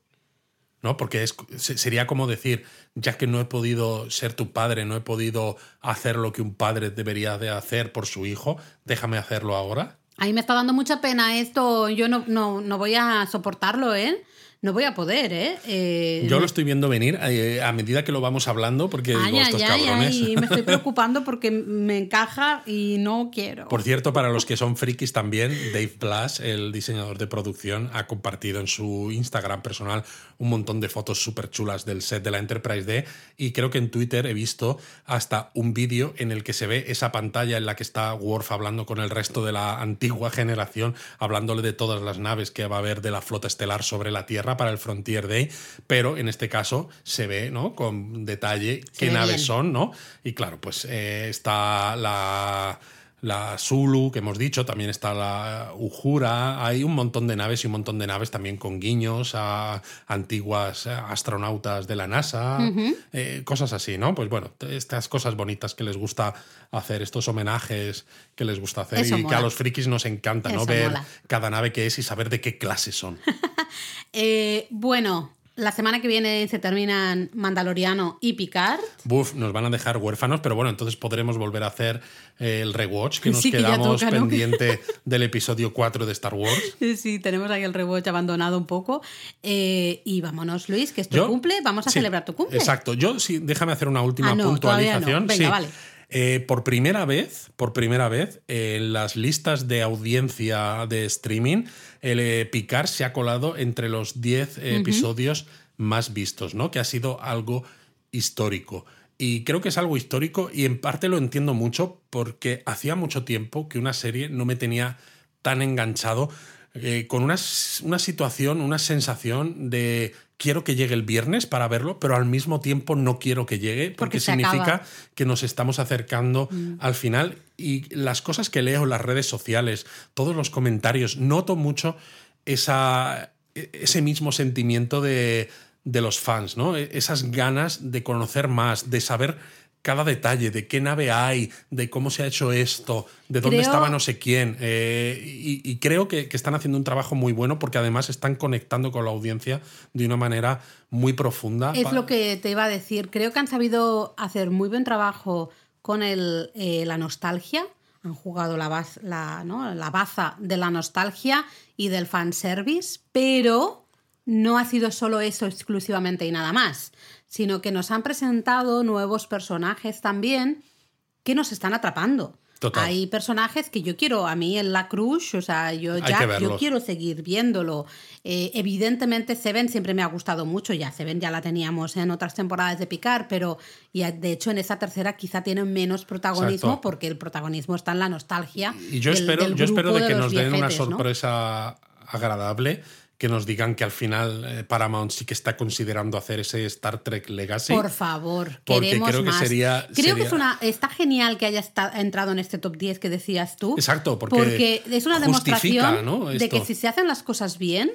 ¿No? Porque es, se- sería como decir, ya que no he podido ser tu padre, no he podido hacer lo que un padre debería de hacer por su hijo, déjame hacerlo ahora. A mí me está dando mucha pena esto, yo no, no, no voy a soportarlo, ¿eh? No voy a poder, ¿eh? Eh, Yo lo estoy viendo venir eh, a medida que lo vamos hablando, porque digo, Ay, estos ay, ay, cabrones. ay, me estoy preocupando porque me encaja y no quiero. Por cierto, para los que son frikis también, Dave Blas, el diseñador de producción, ha compartido en su Instagram personal un montón de fotos súper chulas del set de la Enterprise D y creo que en Twitter he visto hasta un vídeo en el que se ve esa pantalla en la que está Worf hablando con el resto de la antigua generación, hablándole de todas las naves que va a haber de la flota estelar sobre la Tierra para el Frontier Day, pero en este caso se ve ¿no? con detalle Se qué ve naves bien. son, ¿no? Y claro, pues eh, está la, la Zulu, que hemos dicho, también está la Uhura, hay un montón de naves y un montón de naves también con guiños a antiguas eh, astronautas de la NASA, eh, cosas así, ¿no? Pues bueno, estas cosas bonitas que les gusta hacer, estos homenajes que les gusta hacer Eso y que a los frikis nos encanta, ¿no? Eso Ver mola. cada nave que es y saber de qué clase son. Eh, bueno, la semana que viene se terminan Mandaloriano y Picard. Buf, nos van a dejar huérfanos, pero bueno, entonces podremos volver a hacer eh, el rewatch que nos Sí, que quedamos toca, ¿no? pendiente del episodio 4 de Star Wars. Sí, tenemos ahí el rewatch abandonado un poco. Eh, y vámonos, Luis, que es tu Yo- cumple. Vamos a sí, celebrar tu cumple. Exacto. Yo sí, déjame hacer una última Ah, no, todavía no. puntualización. Venga, Sí. vale. Eh, por primera vez, por primera vez, en las listas de audiencia de streaming, el eh, Picard se ha colado entre los 10 eh, episodios más vistos, ¿no? Que ha sido algo histórico. Y creo que es algo histórico y en parte lo entiendo mucho porque hacía mucho tiempo que una serie no me tenía tan enganchado eh, con una, una situación, una sensación de quiero que llegue el viernes para verlo, pero al mismo tiempo no quiero que llegue porque, significa acaba. que nos estamos acercando Mm. al final y las cosas que leo en las redes sociales, todos los comentarios, noto mucho esa, e- ese mismo sentimiento de, de los fans, ¿no? E- Esas ganas de conocer más, de saber cada detalle de qué nave hay, de cómo se ha hecho esto, de dónde Creo- estaba no sé quién. eh, y, y creo que, que están haciendo un trabajo muy bueno porque además están conectando con la audiencia de una manera muy profunda. Es lo que te iba a decir. Creo que han sabido hacer muy buen trabajo con el, eh, la nostalgia. Han jugado la, baz- la, ¿no? la baza de la nostalgia y del fanservice, pero no ha sido solo eso exclusivamente y nada más, sino que nos han presentado nuevos personajes también que nos están atrapando. Total. Hay personajes que yo quiero, a mí en La Cruz, o sea, yo ya yo quiero seguir viéndolo. Eh, evidentemente, Seven siempre me ha gustado mucho, ya Seven ya la teníamos en otras temporadas de Picar, pero ya, de hecho en esa tercera quizá tiene menos protagonismo Exacto. porque el protagonismo está en la nostalgia. Y yo del- espero, del yo espero de que nos den una sorpresa agradable, que nos digan que al final eh, Paramount sí que está considerando hacer ese Star Trek Legacy. Por favor, Porque queremos creo que más. sería- Creo sería- que es una, está genial que haya entrado en este top 10 que decías tú. Exacto, porque es una demostración ¿no? de que si se hacen las cosas bien,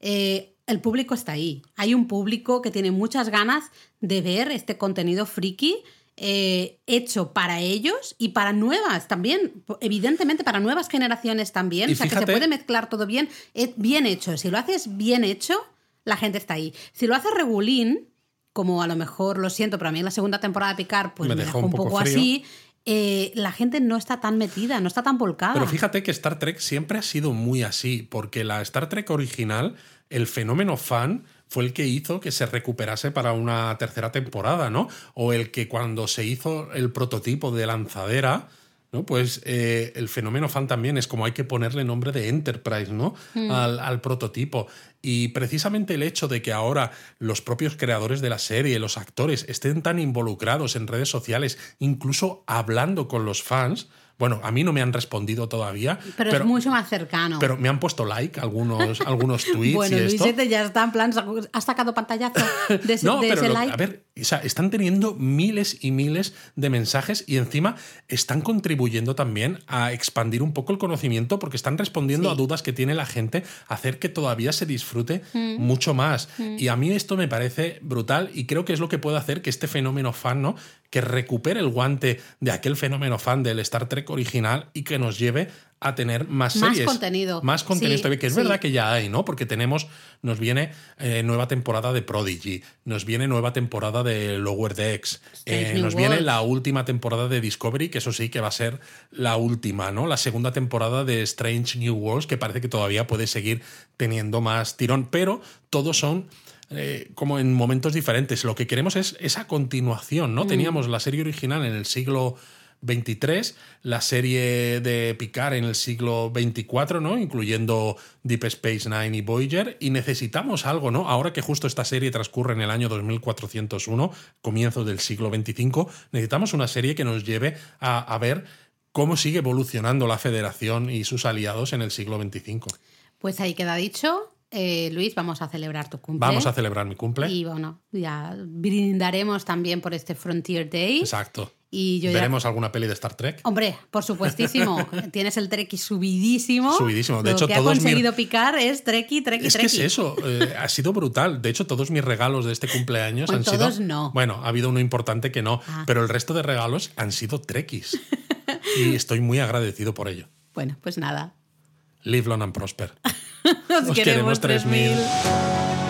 eh, el público está ahí. Hay un público que tiene muchas ganas de ver este contenido friki. Eh, hecho para ellos y para nuevas también, evidentemente para nuevas generaciones también, Y o sea que se puede mezclar todo bien, es bien hecho. Si lo haces bien hecho, la gente está ahí. Si lo haces regulín, como a lo mejor lo siento, pero a mí en la segunda temporada de Picar, pues Me me, dejó dejó un poco así. eh, la gente no está tan metida, no está tan volcada. Pero fíjate que Star Trek siempre ha sido muy así, porque la Star Trek original, el fenómeno fan fue el que hizo que se recuperase para una tercera temporada, ¿no? O el que cuando se hizo el prototipo de lanzadera, ¿no? Pues eh, el fenómeno fan también es como hay que ponerle nombre de Enterprise, ¿no? Al, al prototipo. Y precisamente el hecho de que ahora los propios creadores de la serie, los actores, estén tan involucrados en redes sociales, incluso hablando con los fans, bueno, a mí no me han respondido todavía, pero, es mucho más cercano. pero me han puesto like algunos, algunos tweets bueno, y esto. Luisete ya está en plan, ha sacado pantallazo de ese, No, de pero ese lo- like. a ver, o sea, están teniendo miles y miles de mensajes y encima están contribuyendo también a expandir un poco el conocimiento porque están respondiendo Sí. a dudas que tiene la gente, hacer que todavía se disfrute Mm. mucho más. Y a mí esto me parece brutal y creo que es lo que puede hacer que este fenómeno fan, ¿no? Que recupere el guante de aquel fenómeno fan del Star Trek original y que nos lleve a tener más Más series. contenido. Más contenido Sí, todavía, que es sí. verdad que ya hay, ¿no? Porque tenemos, nos viene eh, nueva temporada de Prodigy, nos viene nueva temporada de Lower Decks, eh, nos viene la última temporada de Discovery, que eso sí que va a ser la última, ¿no? La segunda temporada de Strange New Worlds, que parece que todavía puede seguir teniendo más tirón, pero todos son eh, como en momentos diferentes. Lo que queremos es esa continuación, Mm. ¿no? Teníamos la serie original en el siglo 23, la serie de Picard en el siglo 24, ¿no? Incluyendo Deep Space Nine y Voyager, y necesitamos algo, ¿no? Ahora que justo esta serie transcurre en el año 2401, comienzo del siglo 25, necesitamos una serie que nos lleve a, a ver cómo sigue evolucionando la Federación y sus aliados en el siglo 25. Pues ahí queda dicho. Eh, Luis, vamos a celebrar tu cumple. Vamos a celebrar mi cumple. Y bueno, ya brindaremos también por este Frontier Day. Exacto. Y yo ya- ¿Veremos alguna peli de Star Trek? Hombre, por supuestísimo. Tienes el Treki subidísimo. Subidísimo. De Lo hecho, que todos ha conseguido picar es Treki, Treki, Es que es eso, eh, ha sido brutal. De hecho, todos mis regalos de este cumpleaños Bueno, han todos sido. no. Bueno, ha habido uno importante que no, Ah. pero el resto de regalos han sido trekkies. y estoy muy agradecido por ello. Bueno, pues nada. Live long and prosper. Os, Os queremos 3000. 3000.